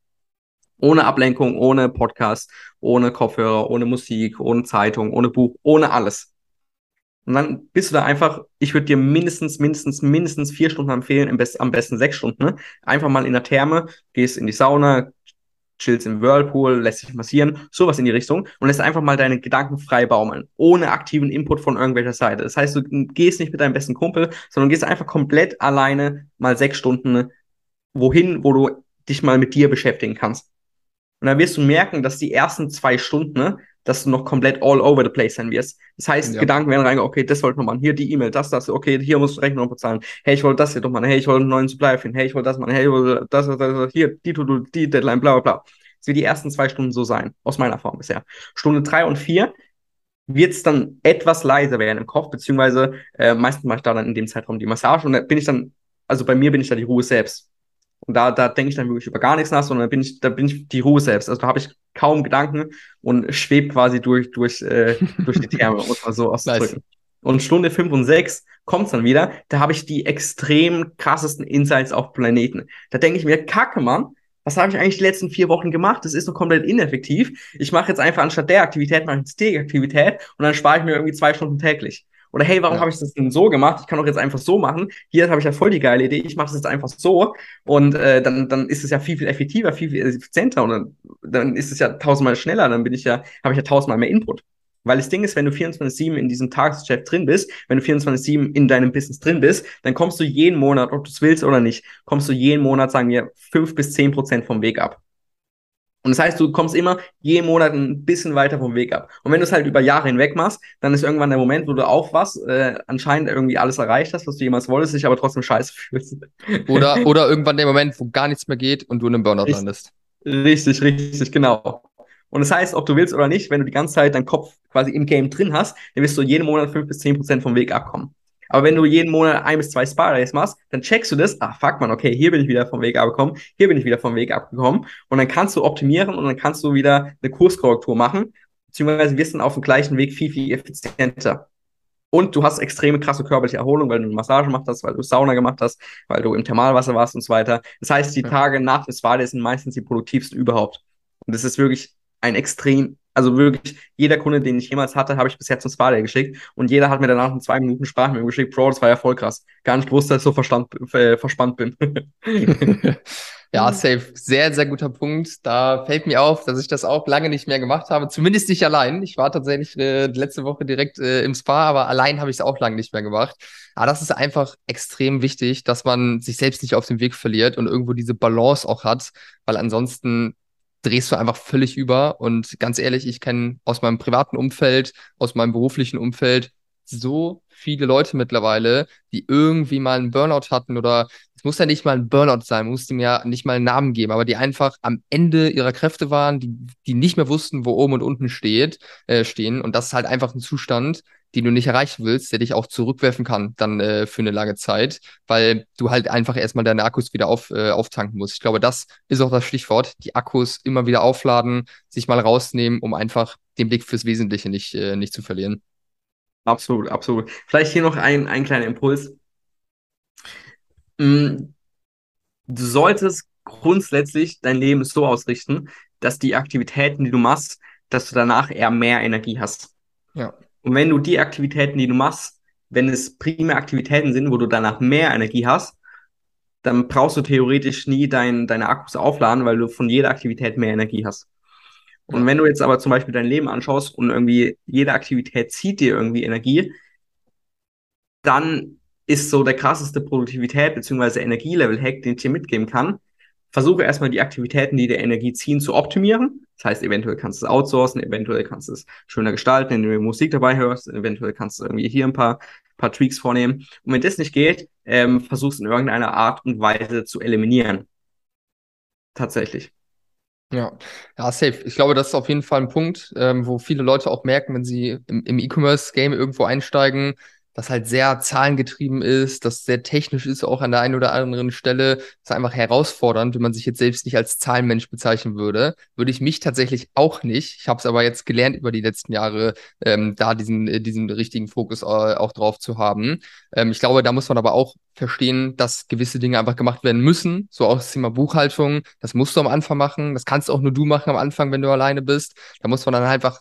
Ohne Ablenkung, ohne Podcast, ohne Kopfhörer, ohne Musik, ohne Zeitung, ohne Buch, ohne alles. Und dann bist du da einfach, ich würde dir mindestens, mindestens, mindestens vier Stunden empfehlen, am besten sechs Stunden. Ne? Einfach mal in der Therme, gehst in die Sauna, chillst im Whirlpool, lässt dich massieren, sowas in die Richtung und lässt einfach mal deine Gedanken frei baumeln, ohne aktiven Input von irgendwelcher Seite. Das heißt, du gehst nicht mit deinem besten Kumpel, sondern gehst einfach komplett alleine mal sechs Stunden wohin, wo du dich mal mit dir beschäftigen kannst. Und dann wirst du merken, dass die ersten zwei Stunden dass du noch komplett all over the place sein wirst. Das heißt, ja. Gedanken werden rein, okay, das wollte ich noch machen, hier die E-Mail, das, das, okay, hier musst du Rechnung bezahlen, hey, ich wollte das hier doch machen, hey, ich wollte einen neuen Supply finden, hey, ich wollte das machen, hey, ich wollte das, das, das, hier, die, die, die Deadline, bla, bla, bla. Das wird die ersten zwei Stunden so sein, aus meiner Erfahrung bisher. Stunde drei und vier wird es dann etwas leiser werden im Kopf, beziehungsweise äh, meistens mache ich da dann in dem Zeitraum die Massage und da bin ich dann, also bei mir bin ich da die Ruhe selbst. Und da, da denke ich dann wirklich über gar nichts nach, sondern da bin ich, da bin ich die Ruhe selbst. Also da habe ich kaum Gedanken und schwebe quasi durch, durch, äh, durch die Therme, um es mal so auszudrücken. Nice. Und Stunde 5 und 6 kommt's dann wieder, da habe ich die extrem krassesten Insights auf Planeten. Da denke ich mir, kacke, Mann, was habe ich eigentlich die letzten vier Wochen gemacht? Das ist doch komplett ineffektiv. Ich mache jetzt einfach anstatt der Aktivität, mache ich jetzt die Aktivität und dann spare ich mir irgendwie zwei Stunden täglich. Oder hey, warum ja. habe ich das denn so gemacht? Ich kann doch jetzt einfach so machen. Hier habe ich ja voll die geile Idee. Ich mache das jetzt einfach so. Und äh, dann, dann ist es ja viel, viel effektiver, viel, viel effizienter und dann, dann ist es ja tausendmal schneller. Dann bin ich ja, habe ich ja tausendmal mehr Input. Weil das Ding ist, wenn du 24-7 in diesem Tagesgeschäft drin bist, wenn du 24-7 in deinem Business drin bist, dann kommst du jeden Monat, ob du es willst oder nicht, kommst du jeden Monat, sagen wir, fünf bis zehn Prozent vom Weg ab. Und das heißt, du kommst immer jeden Monat ein bisschen weiter vom Weg ab. Und wenn du es halt über Jahre hinweg machst, dann ist irgendwann der Moment, wo du aufwachst, äh, anscheinend irgendwie alles erreicht hast, was du jemals wolltest, dich aber trotzdem scheiße fühlst. Oder, oder irgendwann der Moment, wo gar nichts mehr geht und du in einem Burnout richtig, landest. Richtig, richtig, genau. Und das heißt, ob du willst oder nicht, wenn du die ganze Zeit deinen Kopf quasi im Game drin hast, dann wirst du jeden Monat fünf bis zehn Prozent vom Weg abkommen. Aber wenn du jeden Monat ein bis zwei Spa-Days machst, dann checkst du das, ah fuck man, okay, hier bin ich wieder vom Weg abgekommen, hier bin ich wieder vom Weg abgekommen und dann kannst du optimieren und dann kannst du wieder eine Kurskorrektur machen, beziehungsweise wirst dann auf dem gleichen Weg viel, viel effizienter. Und du hast extreme krasse körperliche Erholung, weil du eine Massage gemacht hast, weil du Sauna gemacht hast, weil du im Thermalwasser warst und so weiter. Das heißt, die Tage nach dem Spa-Day sind meistens die produktivsten überhaupt. Und das ist wirklich ein extrem also wirklich, jeder Kunde, den ich jemals hatte, habe ich bisher zum Spa geschickt. Und jeder hat mir danach in zwei Minuten Sprachmeldung geschickt. Bro, das war ja voll krass. Gar nicht gewusst, dass ich so verstand, äh, verspannt bin. ja, safe. Sehr, sehr guter Punkt. Da fällt mir auf, dass ich das auch lange nicht mehr gemacht habe. Zumindest nicht allein. Ich war tatsächlich äh, letzte Woche direkt äh, im Spa, aber allein habe ich es auch lange nicht mehr gemacht. Aber das ist einfach extrem wichtig, dass man sich selbst nicht auf dem Weg verliert und irgendwo diese Balance auch hat, weil ansonsten drehst du einfach völlig über. Und ganz ehrlich, ich kenne aus meinem privaten Umfeld, aus meinem beruflichen Umfeld so viele Leute mittlerweile, die irgendwie mal einen Burnout hatten oder muss ja nicht mal ein Burnout sein, muss dem ja nicht mal einen Namen geben, aber die einfach am Ende ihrer Kräfte waren, die, die nicht mehr wussten, wo oben und unten steht, äh, stehen. Und das ist halt einfach ein Zustand, den du nicht erreichen willst, der dich auch zurückwerfen kann dann äh, für eine lange Zeit, weil du halt einfach erstmal deine Akkus wieder auf, äh, auftanken musst. Ich glaube, das ist auch das Stichwort, die Akkus immer wieder aufladen, sich mal rausnehmen, um einfach den Blick fürs Wesentliche nicht, äh, nicht zu verlieren. Absolut, absolut. Vielleicht hier noch ein, ein kleiner Impuls. Mm, du solltest grundsätzlich dein Leben so ausrichten, dass die Aktivitäten, die du machst, dass du danach eher mehr Energie hast. Ja. Und wenn du die Aktivitäten, die du machst, wenn es primär Aktivitäten sind, wo du danach mehr Energie hast, dann brauchst du theoretisch nie dein, deine Akkus aufladen, weil du von jeder Aktivität mehr Energie hast. Und ja. wenn du jetzt aber zum Beispiel dein Leben anschaust und irgendwie jede Aktivität zieht dir irgendwie Energie, dann ist so der krasseste Produktivität bzw. Energielevel-Hack, den ich dir mitgeben kann. Versuche erstmal die Aktivitäten, die dir Energie ziehen, zu optimieren. Das heißt, eventuell kannst du es outsourcen, eventuell kannst du es schöner gestalten, indem du Musik dabei hörst, eventuell kannst du irgendwie hier ein paar, paar Tweaks vornehmen. Und wenn das nicht geht, ähm, versuchst in irgendeiner Art und Weise zu eliminieren. Tatsächlich. Ja, ja, safe. Ich glaube, das ist auf jeden Fall ein Punkt, ähm, wo viele Leute auch merken, wenn sie im, im E-Commerce-Game irgendwo einsteigen, das halt sehr zahlengetrieben ist, das sehr technisch ist, auch an der einen oder anderen Stelle. Das ist einfach herausfordernd, wenn man sich jetzt selbst nicht als Zahlenmensch bezeichnen würde. Würde ich mich tatsächlich auch nicht. Ich habe es aber jetzt gelernt über die letzten Jahre, ähm, da diesen, äh, diesen richtigen Fokus äh, auch drauf zu haben. Ähm, ich glaube, da muss man aber auch verstehen, dass gewisse Dinge einfach gemacht werden müssen. So auch das Thema Buchhaltung. Das musst du am Anfang machen. Das kannst auch nur du machen am Anfang, wenn du alleine bist. Da muss man dann einfach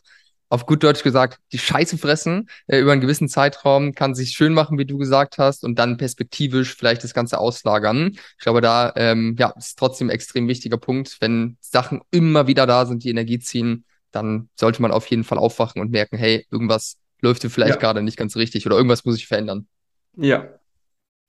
auf gut Deutsch gesagt, die Scheiße fressen äh, über einen gewissen Zeitraum, kann sich schön machen, wie du gesagt hast, und dann perspektivisch vielleicht das Ganze auslagern. Ich glaube, da ähm, ja, ist trotzdem ein extrem wichtiger Punkt. Wenn Sachen immer wieder da sind, die Energie ziehen, dann sollte man auf jeden Fall aufwachen und merken, hey, irgendwas läuft hier vielleicht ja. gerade nicht ganz richtig oder irgendwas muss ich verändern. Ja.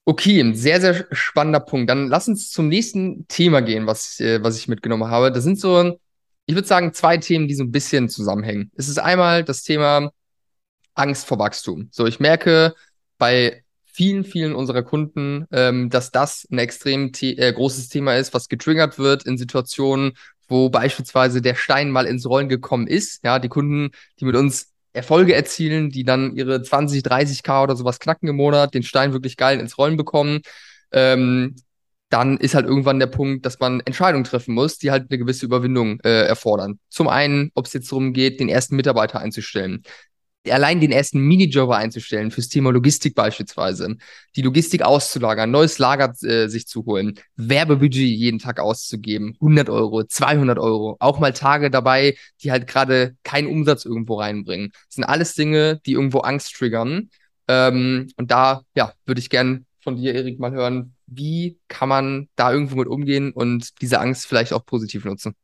Okay, ein sehr, sehr spannender Punkt. Dann lass uns zum nächsten Thema gehen, was, äh, was ich mitgenommen habe. Das sind so ich würde sagen, zwei Themen, die so ein bisschen zusammenhängen. Es ist einmal das Thema Angst vor Wachstum. So, ich merke bei vielen, vielen unserer Kunden, ähm, dass das ein extrem äh, großes Thema ist, was getriggert wird in Situationen, wo beispielsweise der Stein mal ins Rollen gekommen ist. Ja, die Kunden, die mit uns Erfolge erzielen, die dann ihre 20, 30k oder sowas knacken im Monat, den Stein wirklich geil ins Rollen bekommen, ähm, dann ist halt irgendwann der Punkt, dass man Entscheidungen treffen muss, die halt eine gewisse Überwindung äh, erfordern. Zum einen, ob es jetzt darum geht, den ersten Mitarbeiter einzustellen, allein den ersten Minijobber einzustellen fürs Thema Logistik beispielsweise, die Logistik auszulagern, neues Lager äh, sich zu holen, Werbebudget jeden Tag auszugeben, 100 Euro, 200 Euro, auch mal Tage dabei, die halt gerade keinen Umsatz irgendwo reinbringen. Das sind alles Dinge, die irgendwo Angst triggern. Ähm, und da, ja, würde ich gern von dir, Erik, mal hören, wie kann man da irgendwo mit umgehen und diese Angst vielleicht auch positiv nutzen?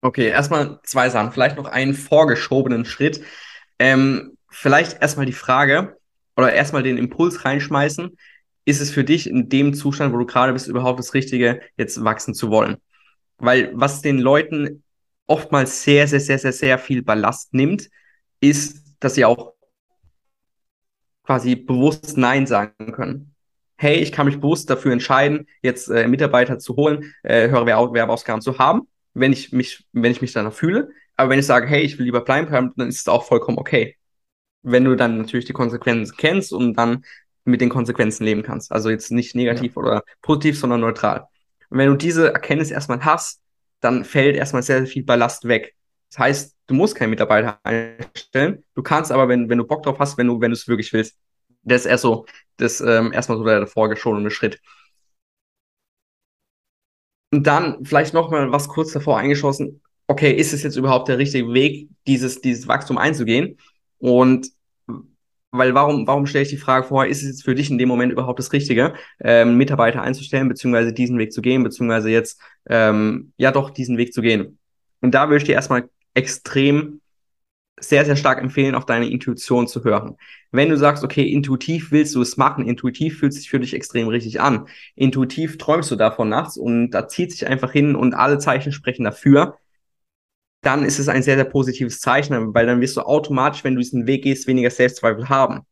Okay, erstmal zwei Sachen. Vielleicht noch einen vorgeschobenen Schritt. Ähm, vielleicht erstmal die Frage oder erstmal den Impuls reinschmeißen. Ist es für dich in dem Zustand, wo du gerade bist, überhaupt das Richtige, jetzt wachsen zu wollen? Weil was den Leuten oftmals sehr, sehr, sehr, sehr, sehr viel Ballast nimmt, ist, dass sie auch quasi bewusst Nein sagen können hey, ich kann mich bewusst dafür entscheiden, jetzt äh, Mitarbeiter zu holen, äh, höhere Werbeausgaben zu haben, wenn ich mich, wenn ich mich danach fühle. Aber wenn ich sage, hey, ich will lieber bleiben, dann ist es auch vollkommen okay. Wenn du dann natürlich die Konsequenzen kennst und dann mit den Konsequenzen leben kannst. Also jetzt nicht negativ ja. oder positiv, sondern neutral. Und wenn du diese Erkenntnis erstmal hast, dann fällt erstmal sehr, sehr viel Ballast weg. Das heißt, du musst keinen Mitarbeiter einstellen. Du kannst aber, wenn, wenn du Bock drauf hast, wenn du, wenn du es wirklich willst, das ist erst so, das ähm, erstmal so der vorgeschobene Schritt. Und dann vielleicht noch mal was kurz davor eingeschossen. Okay, ist es jetzt überhaupt der richtige Weg, dieses, dieses Wachstum einzugehen? Und weil warum, warum stelle ich die Frage vor, ist es jetzt für dich in dem Moment überhaupt das Richtige, ähm, Mitarbeiter einzustellen, beziehungsweise diesen Weg zu gehen, beziehungsweise jetzt, ähm, ja doch, diesen Weg zu gehen? Und da würde ich dir erstmal extrem sehr, sehr stark empfehlen, auf deine Intuition zu hören. Wenn du sagst, okay, intuitiv willst du es machen, intuitiv fühlt sich für dich extrem richtig an, intuitiv träumst du davon nachts und da zieht sich einfach hin und alle Zeichen sprechen dafür, dann ist es ein sehr, sehr positives Zeichen, weil dann wirst du automatisch, wenn du diesen Weg gehst, weniger Selbstzweifel haben.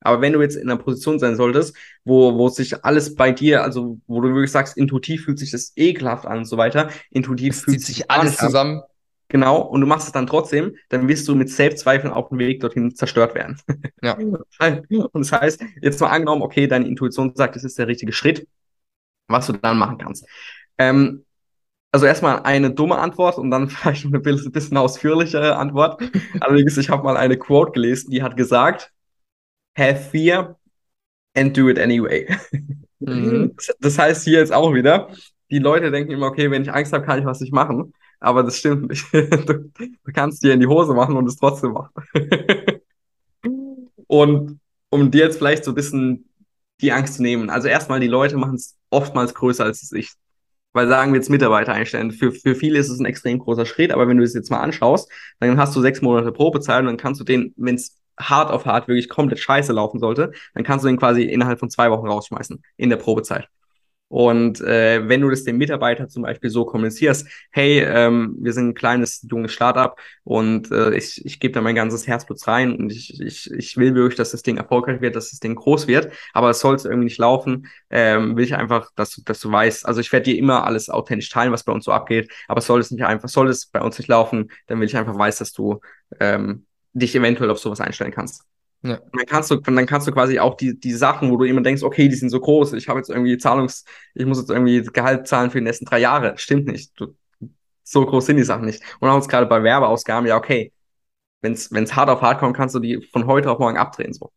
Aber wenn du jetzt in einer Position sein solltest, wo, wo sich alles bei dir, also wo du wirklich sagst, intuitiv fühlt sich das ekelhaft an und so weiter, intuitiv es fühlt sich alles zusammen. Genau, und du machst es dann trotzdem, dann wirst du mit Selbstzweifeln auf dem Weg dorthin zerstört werden. Ja. und das heißt, jetzt mal angenommen, okay, deine Intuition sagt, das ist der richtige Schritt, was du dann machen kannst. Ähm, also erstmal eine dumme Antwort und dann vielleicht eine bisschen ausführlichere Antwort. Allerdings, ich habe mal eine Quote gelesen, die hat gesagt, have fear and do it anyway. Mhm. Das heißt hier jetzt auch wieder, die Leute denken immer, okay, wenn ich Angst habe, kann ich was nicht machen. Aber das stimmt nicht. Du, du kannst dir in die Hose machen und es trotzdem machen. Und um dir jetzt vielleicht so ein bisschen die Angst zu nehmen. Also erstmal, die Leute machen es oftmals größer, als es ist. Weil sagen wir jetzt Mitarbeiter einstellen. Für, für viele ist es ein extrem großer Schritt, aber wenn du es jetzt mal anschaust, dann hast du sechs Monate Probezeit und dann kannst du den, wenn es hart auf hart wirklich komplett scheiße laufen sollte, dann kannst du den quasi innerhalb von zwei Wochen rausschmeißen in der Probezeit. Und äh, wenn du das dem Mitarbeiter zum Beispiel so kommunizierst, hey, ähm, wir sind ein kleines, junges Startup und äh, ich, ich gebe da mein ganzes Herzblut rein und ich, ich, ich will wirklich, dass das Ding erfolgreich wird, dass das Ding groß wird, aber es soll irgendwie nicht laufen, ähm, will ich einfach, dass, du, dass du weißt, also ich werde dir immer alles authentisch teilen, was bei uns so abgeht, aber soll es nicht einfach, soll es bei uns nicht laufen, dann will ich einfach weiß, dass du ähm, dich eventuell auf sowas einstellen kannst. Ja. Dann kannst du, dann kannst du quasi auch die, die Sachen, wo du immer denkst, okay, die sind so groß, ich habe jetzt irgendwie Zahlungs, ich muss jetzt irgendwie Gehalt zahlen für die nächsten drei Jahre. Stimmt nicht. Du, so groß sind die Sachen nicht. Und auch jetzt gerade bei Werbeausgaben, ja, okay, wenn es hart auf hart kommt, kannst du die von heute auf morgen abdrehen. So.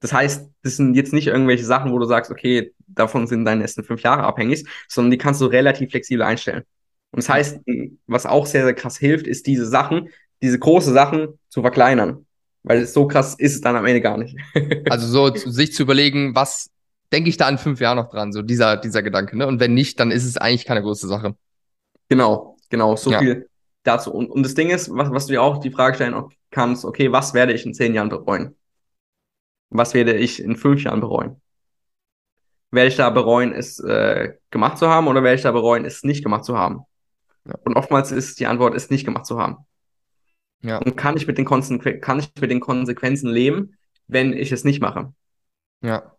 Das heißt, das sind jetzt nicht irgendwelche Sachen, wo du sagst, okay, davon sind deine nächsten fünf Jahre abhängig, sondern die kannst du relativ flexibel einstellen. Und das heißt, was auch sehr, sehr krass hilft, ist diese Sachen, diese große Sachen zu verkleinern. Weil so krass ist es dann am Ende gar nicht. also so sich zu überlegen, was denke ich da in fünf Jahren noch dran, so dieser, dieser Gedanke, ne? Und wenn nicht, dann ist es eigentlich keine große Sache. Genau, genau, so ja. viel dazu. Und, und das Ding ist, was, was du dir auch die Frage stellen kannst, okay, was werde ich in zehn Jahren bereuen? Was werde ich in fünf Jahren bereuen? Werde ich da bereuen, es äh, gemacht zu haben oder werde ich da bereuen, es nicht gemacht zu haben? Ja. Und oftmals ist die Antwort, es nicht gemacht zu haben. Ja. Und kann ich mit den kann ich mit den Konsequenzen leben, wenn ich es nicht mache? Ja.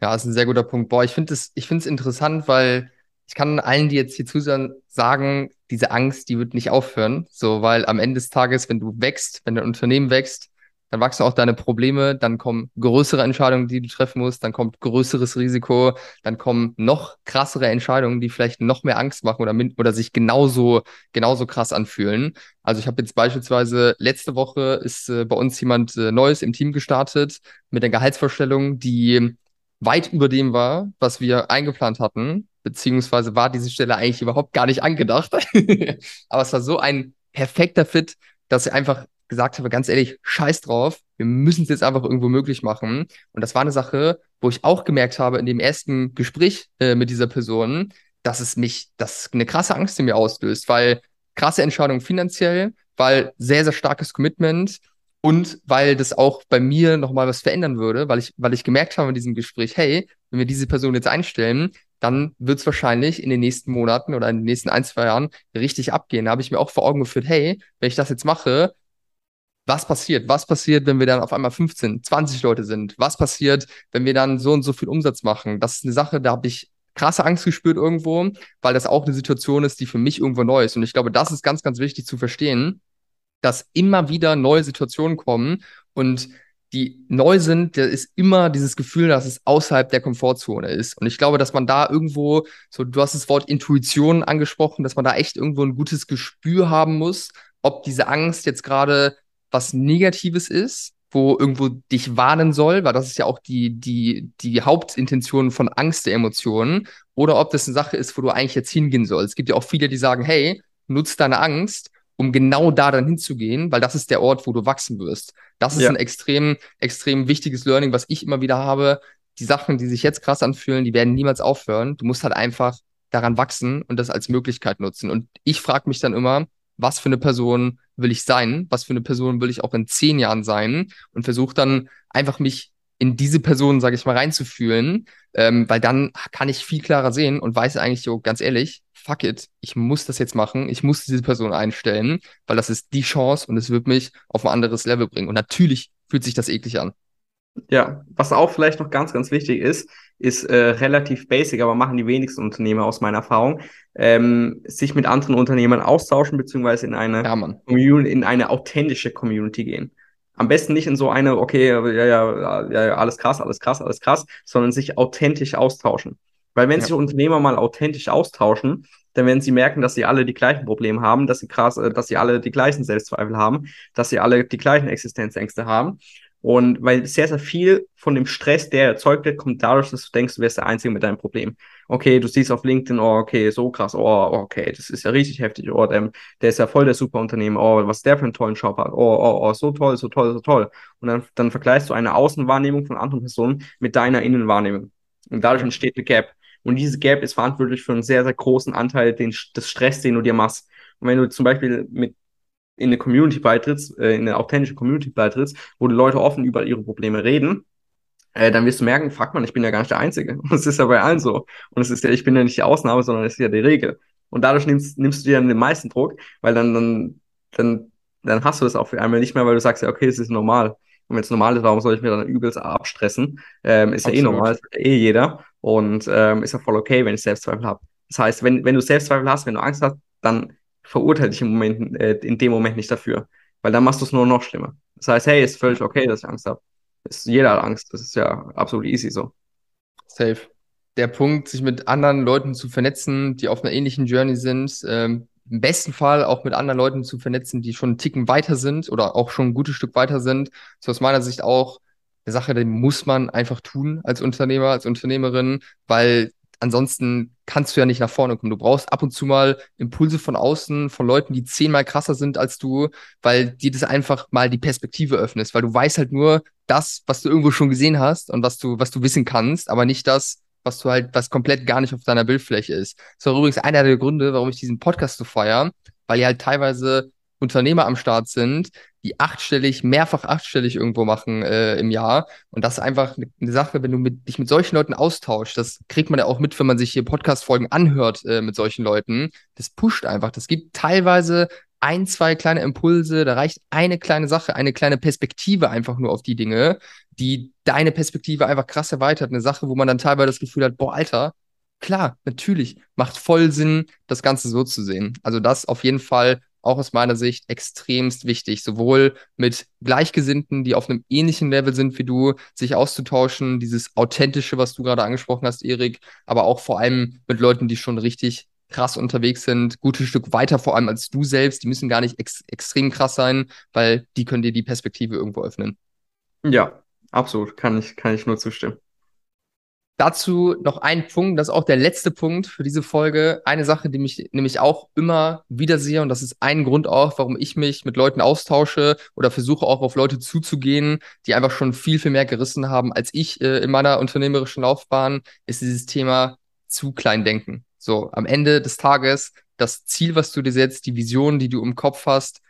Ja, das ist ein sehr guter Punkt. Boah, ich finde es, ich finde es interessant, weil ich kann allen, die jetzt hier zuhören, sagen, diese Angst, die wird nicht aufhören. So, weil am Ende des Tages, wenn du wächst, wenn dein Unternehmen wächst, dann wachsen auch deine Probleme, dann kommen größere Entscheidungen, die du treffen musst, dann kommt größeres Risiko, dann kommen noch krassere Entscheidungen, die vielleicht noch mehr Angst machen oder, oder sich genauso, genauso krass anfühlen. Also ich habe jetzt beispielsweise letzte Woche ist äh, bei uns jemand äh, Neues im Team gestartet mit der Gehaltsvorstellung, die weit über dem war, was wir eingeplant hatten, beziehungsweise war diese Stelle eigentlich überhaupt gar nicht angedacht. Aber es war so ein perfekter Fit, dass einfach gesagt habe, ganz ehrlich, scheiß drauf, wir müssen es jetzt einfach irgendwo möglich machen. Und das war eine Sache, wo ich auch gemerkt habe in dem ersten Gespräch äh, mit dieser Person, dass es mich, dass eine krasse Angst in mir auslöst, weil krasse Entscheidung finanziell, weil sehr, sehr starkes Commitment und weil das auch bei mir nochmal was verändern würde, weil ich, weil ich gemerkt habe in diesem Gespräch, hey, wenn wir diese Person jetzt einstellen, dann wird es wahrscheinlich in den nächsten Monaten oder in den nächsten ein, zwei Jahren richtig abgehen. Da habe ich mir auch vor Augen geführt, hey, wenn ich das jetzt mache, was passiert? Was passiert, wenn wir dann auf einmal 15, 20 Leute sind? Was passiert, wenn wir dann so und so viel Umsatz machen? Das ist eine Sache, da habe ich krasse Angst gespürt irgendwo, weil das auch eine Situation ist, die für mich irgendwo neu ist. Und ich glaube, das ist ganz, ganz wichtig zu verstehen, dass immer wieder neue Situationen kommen und die neu sind, da ist immer dieses Gefühl, dass es außerhalb der Komfortzone ist. Und ich glaube, dass man da irgendwo, so du hast das Wort Intuition angesprochen, dass man da echt irgendwo ein gutes Gespür haben muss, ob diese Angst jetzt gerade was Negatives ist, wo irgendwo dich warnen soll, weil das ist ja auch die, die, die Hauptintention von Angst der Emotionen, oder ob das eine Sache ist, wo du eigentlich jetzt hingehen sollst. Es gibt ja auch viele, die sagen, hey, nutz deine Angst, um genau da dann hinzugehen, weil das ist der Ort, wo du wachsen wirst. Das ist ja. ein extrem, extrem wichtiges Learning, was ich immer wieder habe. Die Sachen, die sich jetzt krass anfühlen, die werden niemals aufhören. Du musst halt einfach daran wachsen und das als Möglichkeit nutzen. Und ich frage mich dann immer, was für eine Person will ich sein, was für eine Person will ich auch in zehn Jahren sein und versuche dann einfach mich in diese Person, sage ich mal, reinzufühlen, ähm, weil dann kann ich viel klarer sehen und weiß eigentlich so ganz ehrlich, fuck it, ich muss das jetzt machen, ich muss diese Person einstellen, weil das ist die Chance und es wird mich auf ein anderes Level bringen. Und natürlich fühlt sich das eklig an. Ja, was auch vielleicht noch ganz, ganz wichtig ist, ist äh, relativ basic, aber machen die wenigsten Unternehmer aus meiner Erfahrung, ähm, sich mit anderen Unternehmern austauschen, beziehungsweise in eine, ja, Community, in eine authentische Community gehen. Am besten nicht in so eine, okay, ja, ja, ja, alles krass, alles krass, alles krass, sondern sich authentisch austauschen. Weil wenn ja. sich Unternehmer mal authentisch austauschen, dann werden sie merken, dass sie alle die gleichen Probleme haben, dass sie krass, äh, dass sie alle die gleichen Selbstzweifel haben, dass sie alle die gleichen Existenzängste haben Und weil sehr, sehr viel von dem Stress, der erzeugt wird, kommt dadurch, dass du denkst, du wärst der Einzige mit deinem Problem. Okay, du siehst auf LinkedIn, oh, okay, so krass, oh, okay, das ist ja richtig heftig, oh, der, der ist ja voll der Superunternehmer, oh, was der für einen tollen Job hat, oh, oh, oh, so toll, so toll, so toll. Und dann, dann vergleichst du eine Außenwahrnehmung von anderen Personen mit deiner Innenwahrnehmung. Und dadurch entsteht eine Gap. Und diese Gap ist verantwortlich für einen sehr, sehr großen Anteil den, des Stress, den du dir machst. Und wenn du zum Beispiel mit in eine Community beitrittst, äh, in eine authentische Community beitrittst, wo die Leute offen über ihre Probleme reden, äh, dann wirst du merken, fuck man, ich bin ja gar nicht der Einzige. Und es ist ja bei allen so. Und es ist ja, ich bin ja nicht die Ausnahme, sondern es ist ja die Regel. Und dadurch nimmst, nimmst du dir dann den meisten Druck, weil dann, dann, dann, dann hast du das auch für einmal nicht mehr, weil du sagst ja, okay, es ist normal. Und wenn es normal ist, warum soll ich mir dann übelst abstressen? Ähm, ist Absolut. ja eh normal, ist eh jeder. Und ähm, ist ja voll okay, wenn ich Selbstzweifel habe. Das heißt, wenn, wenn du Selbstzweifel hast, wenn du Angst hast, dann verurteile dich im Moment, äh, in dem Moment nicht dafür. Weil dann machst du es nur noch schlimmer. Das heißt, hey, ist völlig okay, dass ich Angst habe. Jeder hat Angst. Das ist ja absolut easy so. Safe. Der Punkt, sich mit anderen Leuten zu vernetzen, die auf einer ähnlichen Journey sind, ähm, im besten Fall auch mit anderen Leuten zu vernetzen, die schon einen Ticken weiter sind oder auch schon ein gutes Stück weiter sind. So aus meiner Sicht auch eine Sache, die muss man einfach tun als Unternehmer, als Unternehmerin, weil ansonsten kannst du ja nicht nach vorne kommen. Du brauchst ab und zu mal Impulse von außen, von Leuten, die zehnmal krasser sind als du, weil dir das einfach mal die Perspektive öffnest, weil du weißt halt nur das, was du irgendwo schon gesehen hast und was du, was du wissen kannst, aber nicht das, was du halt, was komplett gar nicht auf deiner Bildfläche ist. Das war übrigens einer der Gründe, warum ich diesen Podcast so feiere, weil ihr halt teilweise Unternehmer am Start sind, die achtstellig, mehrfach achtstellig irgendwo machen äh, im Jahr. Und das ist einfach eine Sache, wenn du mit, dich mit solchen Leuten austauschst, das kriegt man ja auch mit, wenn man sich hier Podcast-Folgen anhört äh, mit solchen Leuten. Das pusht einfach. Das gibt teilweise ein, zwei kleine Impulse, da reicht eine kleine Sache, eine kleine Perspektive einfach nur auf die Dinge, die deine Perspektive einfach krass erweitert. Eine Sache, wo man dann teilweise das Gefühl hat, boah, Alter, klar, natürlich, macht voll Sinn, das Ganze so zu sehen. Also das auf jeden Fall auch aus meiner Sicht extremst wichtig, sowohl mit Gleichgesinnten, die auf einem ähnlichen Level sind wie du, sich auszutauschen, dieses authentische, was du gerade angesprochen hast, Erik, aber auch vor allem mit Leuten, die schon richtig krass unterwegs sind, gutes Stück weiter vor allem als du selbst, die müssen gar nicht ex extrem krass sein, weil die können dir die Perspektive irgendwo öffnen. Ja, absolut, kann ich, kann ich nur zustimmen. Dazu noch ein Punkt, das ist auch der letzte Punkt für diese Folge. Eine Sache, die mich nämlich auch immer wieder sehe, und das ist ein Grund auch, warum ich mich mit Leuten austausche oder versuche auch auf Leute zuzugehen, die einfach schon viel, viel mehr gerissen haben als ich äh, in meiner unternehmerischen Laufbahn, ist dieses Thema zu klein denken. So, am Ende des Tages, das Ziel, was du dir setzt, die Vision, die du im Kopf hast,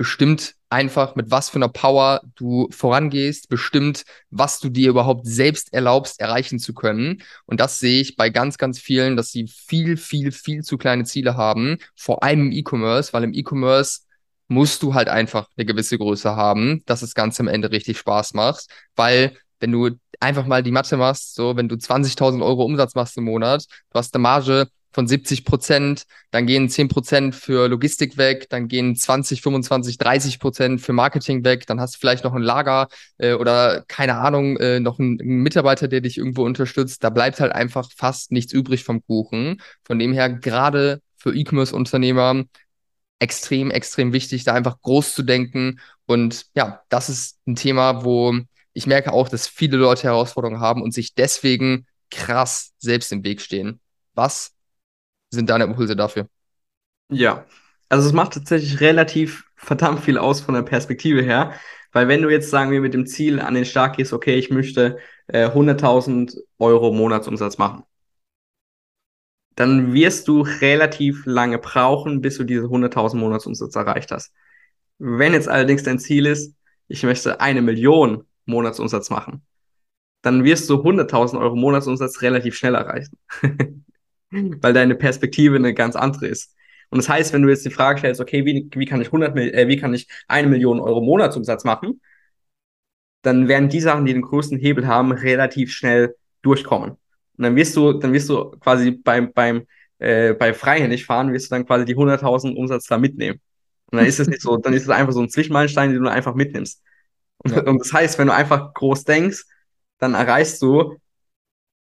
bestimmt einfach, mit was für einer Power du vorangehst, bestimmt, was du dir überhaupt selbst erlaubst, erreichen zu können. Und das sehe ich bei ganz, ganz vielen, dass sie viel, viel, viel zu kleine Ziele haben, vor allem im E-Commerce, weil im E-Commerce musst du halt einfach eine gewisse Größe haben, dass das Ganze am Ende richtig Spaß macht, weil wenn du einfach mal die Mathe machst, so wenn du 20.000 Euro Umsatz machst im Monat, du hast eine Marge von 70 Prozent, dann gehen 10 Prozent für Logistik weg, dann gehen 20, 25, 30 Prozent für Marketing weg, dann hast du vielleicht noch ein Lager äh, oder keine Ahnung, äh, noch einen, Mitarbeiter, der dich irgendwo unterstützt. Da bleibt halt einfach fast nichts übrig vom Kuchen. Von dem her, gerade für E-Commerce-Unternehmer extrem, extrem wichtig, da einfach groß zu denken. Und ja, das ist ein Thema, wo ich merke auch, dass viele Leute Herausforderungen haben und sich deswegen krass selbst im Weg stehen. Was sind deine Impulse dafür? Ja, also es macht tatsächlich relativ verdammt viel aus von der Perspektive her, weil wenn du jetzt, sagen wir, mit dem Ziel an den Start gehst, okay, ich möchte äh, 100.000 Euro Monatsumsatz machen, dann wirst du relativ lange brauchen, bis du diese 100.000 Monatsumsatz erreicht hast. Wenn jetzt allerdings dein Ziel ist, ich möchte eine Million Monatsumsatz machen, dann wirst du 100.000 Euro Monatsumsatz relativ schnell erreichen. weil deine Perspektive eine ganz andere ist. Und das heißt, wenn du jetzt die Frage stellst, okay, wie, wie kann ich 100, äh, wie kann ich eine Million Euro Monatsumsatz machen, dann werden die Sachen, die den größten Hebel haben, relativ schnell durchkommen. Und dann wirst du, dann wirst du quasi beim, beim, äh, bei freihändig fahren, wirst du dann quasi die 100.000 Umsatz da mitnehmen. Und dann ist es nicht so, dann ist es einfach so ein Zwischenmeilenstein, den du einfach mitnimmst. Und, ja. und das heißt, wenn du einfach groß denkst, dann erreichst du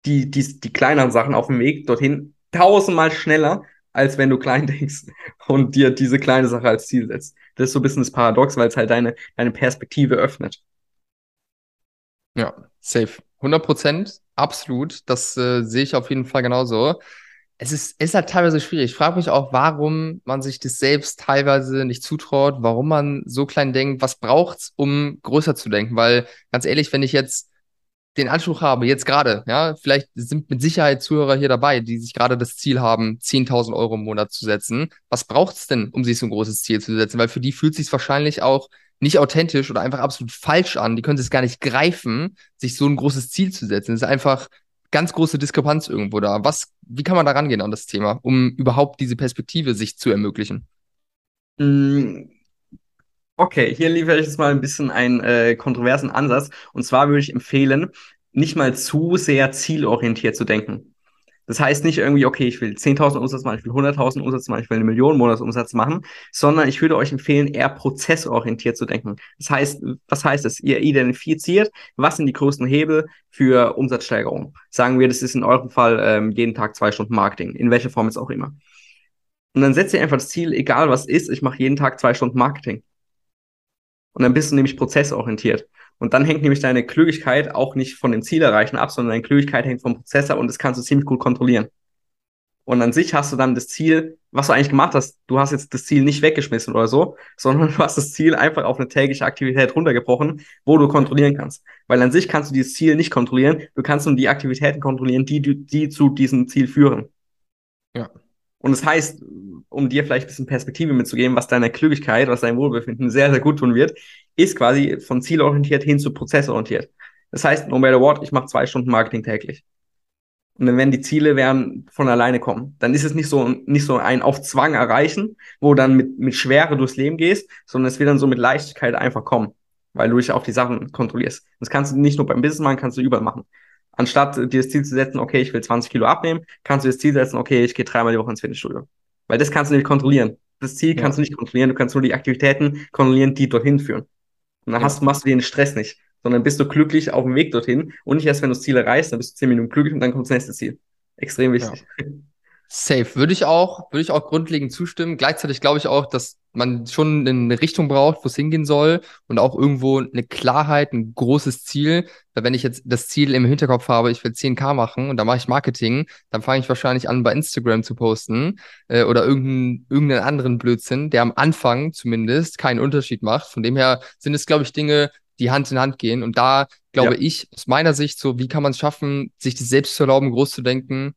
die, die, die kleineren Sachen auf dem Weg dorthin tausendmal schneller, als wenn du klein denkst und dir diese kleine Sache als Ziel setzt. Das ist so ein bisschen das Paradox, weil es halt deine, deine Perspektive öffnet. Ja, safe. 100 Prozent, absolut. Das äh, sehe ich auf jeden Fall genauso. Es ist, ist halt teilweise schwierig. Ich frage mich auch, warum man sich das selbst teilweise nicht zutraut, warum man so klein denkt, was braucht's, um größer zu denken? Weil, ganz ehrlich, wenn ich jetzt den Anspruch habe, jetzt gerade, ja, vielleicht sind mit Sicherheit Zuhörer hier dabei, die sich gerade das Ziel haben, 10.000 Euro im Monat zu setzen. Was braucht's denn, um sich so ein großes Ziel zu setzen? Weil für die fühlt sich wahrscheinlich auch nicht authentisch oder einfach absolut falsch an. Die können es gar nicht greifen, sich so ein großes Ziel zu setzen. Es ist einfach ganz große Diskrepanz irgendwo da. Was, wie kann man da rangehen an das Thema, um überhaupt diese Perspektive sich zu ermöglichen? Mm, okay, hier liefere ich jetzt mal ein bisschen einen äh, kontroversen Ansatz. Und zwar würde ich empfehlen, nicht mal zu sehr zielorientiert zu denken. Das heißt nicht irgendwie, okay, ich will 10.000 Umsatz machen, ich will 100.000 Umsatz machen, ich will eine Million Monatsumsatz machen, sondern ich würde euch empfehlen, eher prozessorientiert zu denken. Das heißt, was heißt es? Ihr identifiziert, was sind die größten Hebel für Umsatzsteigerung? Sagen wir, das ist in eurem Fall ähm, jeden Tag zwei Stunden Marketing, in welcher Form jetzt auch immer. Und dann setzt ihr einfach das Ziel, egal was ist, ich mache jeden Tag zwei Stunden Marketing. Und dann bist du nämlich prozessorientiert. Und dann hängt nämlich deine Klügigkeit auch nicht von dem Ziel erreichen ab, sondern deine Klügigkeit hängt vom Prozessor und das kannst du ziemlich gut kontrollieren. Und an sich hast du dann das Ziel, was du eigentlich gemacht hast. Du hast jetzt das Ziel nicht weggeschmissen oder so, sondern du hast das Ziel einfach auf eine tägliche Aktivität runtergebrochen, wo du kontrollieren kannst. Weil an sich kannst du dieses Ziel nicht kontrollieren. Du kannst nur die Aktivitäten kontrollieren, die, die zu diesem Ziel führen. Ja. Und das heißt, um dir vielleicht ein bisschen Perspektive mitzugeben, was deiner Klügigkeit, was deinem Wohlbefinden sehr, sehr gut tun wird, ist quasi von zielorientiert hin zu prozessorientiert. Das heißt, no matter what, ich mache zwei Stunden Marketing täglich. Und dann werden die Ziele werden von alleine kommen. Dann ist es nicht so, nicht so ein auf Zwang erreichen, wo dann mit, mit Schwere durchs Leben gehst, sondern es wird dann so mit Leichtigkeit einfach kommen, weil du dich auch die Sachen kontrollierst. Das kannst du nicht nur beim Business machen, kannst du überall machen. Anstatt dir das Ziel zu setzen, okay, ich will 20 Kilo abnehmen, kannst du das Ziel setzen, okay, ich gehe dreimal die Woche ins Fitnessstudio. Weil das kannst du nicht kontrollieren. Das Ziel kannst ja. du nicht kontrollieren, du kannst nur die Aktivitäten kontrollieren, die dorthin führen. Und dann ja. hast, machst du den Stress nicht, sondern bist du glücklich auf dem Weg dorthin und nicht erst, wenn du das Ziel erreichst, dann bist du zehn Minuten glücklich und dann kommt das nächste Ziel. Extrem wichtig. Ja. Safe. Würde ich auch, würde ich auch grundlegend zustimmen. Gleichzeitig glaube ich auch, dass man schon eine Richtung braucht, wo es hingehen soll und auch irgendwo eine Klarheit, ein großes Ziel. Weil wenn ich jetzt das Ziel im Hinterkopf habe, ich will 10k machen und da mache ich Marketing, dann fange ich wahrscheinlich an, bei Instagram zu posten äh, oder irgendeinen, irgendeinen anderen Blödsinn, der am Anfang zumindest keinen Unterschied macht. Von dem her sind es, glaube ich, Dinge, die Hand in Hand gehen. Und da glaube ja. ich, aus meiner Sicht, so, wie kann man es schaffen, sich das selbst zu erlauben, groß zu denken,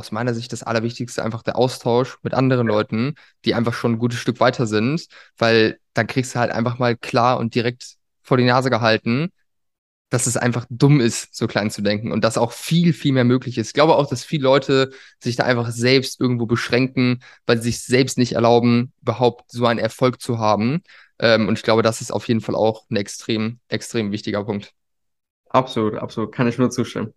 aus meiner Sicht das Allerwichtigste einfach der Austausch mit anderen Leuten, die einfach schon ein gutes Stück weiter sind, weil dann kriegst du halt einfach mal klar und direkt vor die Nase gehalten, dass es einfach dumm ist, so klein zu denken und dass auch viel, viel mehr möglich ist. Ich glaube auch, dass viele Leute sich da einfach selbst irgendwo beschränken, weil sie sich selbst nicht erlauben, überhaupt so einen Erfolg zu haben. Ähm, und ich glaube, das ist auf jeden Fall auch ein extrem, extrem wichtiger Punkt. Absolut, absolut. Kann ich nur zustimmen.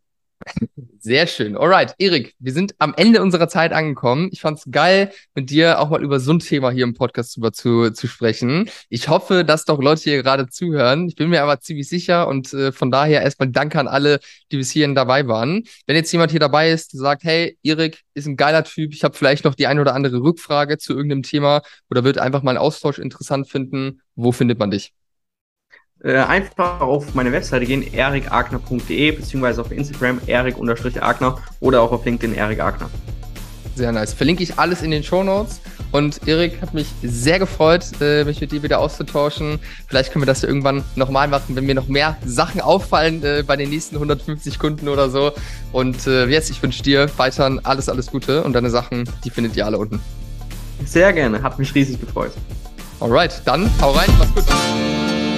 Sehr schön. Alright, Erik, wir sind am Ende unserer Zeit angekommen. Ich fand es geil, mit dir auch mal über so ein Thema hier im Podcast drüber zu, zu sprechen. Ich hoffe, dass doch Leute hier gerade zuhören. Ich bin mir aber ziemlich sicher und äh, von daher erstmal Danke an alle, die bis hierhin dabei waren. Wenn jetzt jemand hier dabei ist, der sagt, hey, Erik ist ein geiler Typ, ich habe vielleicht noch die ein oder andere Rückfrage zu irgendeinem Thema oder wird einfach mal einen Austausch interessant finden, wo findet man dich? Äh, einfach auf meine Webseite gehen, erikagner.de, beziehungsweise auf Instagram erik-agner oder auch auf LinkedIn Erik Agner. Sehr nice. Verlinke ich alles in den Show Notes. Und Erik hat mich sehr gefreut, äh, mich mit dir wieder auszutauschen. Vielleicht können wir das ja irgendwann nochmal machen, wenn mir noch mehr Sachen auffallen äh, bei den nächsten 150 Kunden oder so. Und äh, jetzt, ich wünsche dir weiterhin alles, alles Gute und deine Sachen, die findet ihr alle unten. Sehr gerne, hat mich riesig gefreut. Alright, dann hau rein, mach's gut.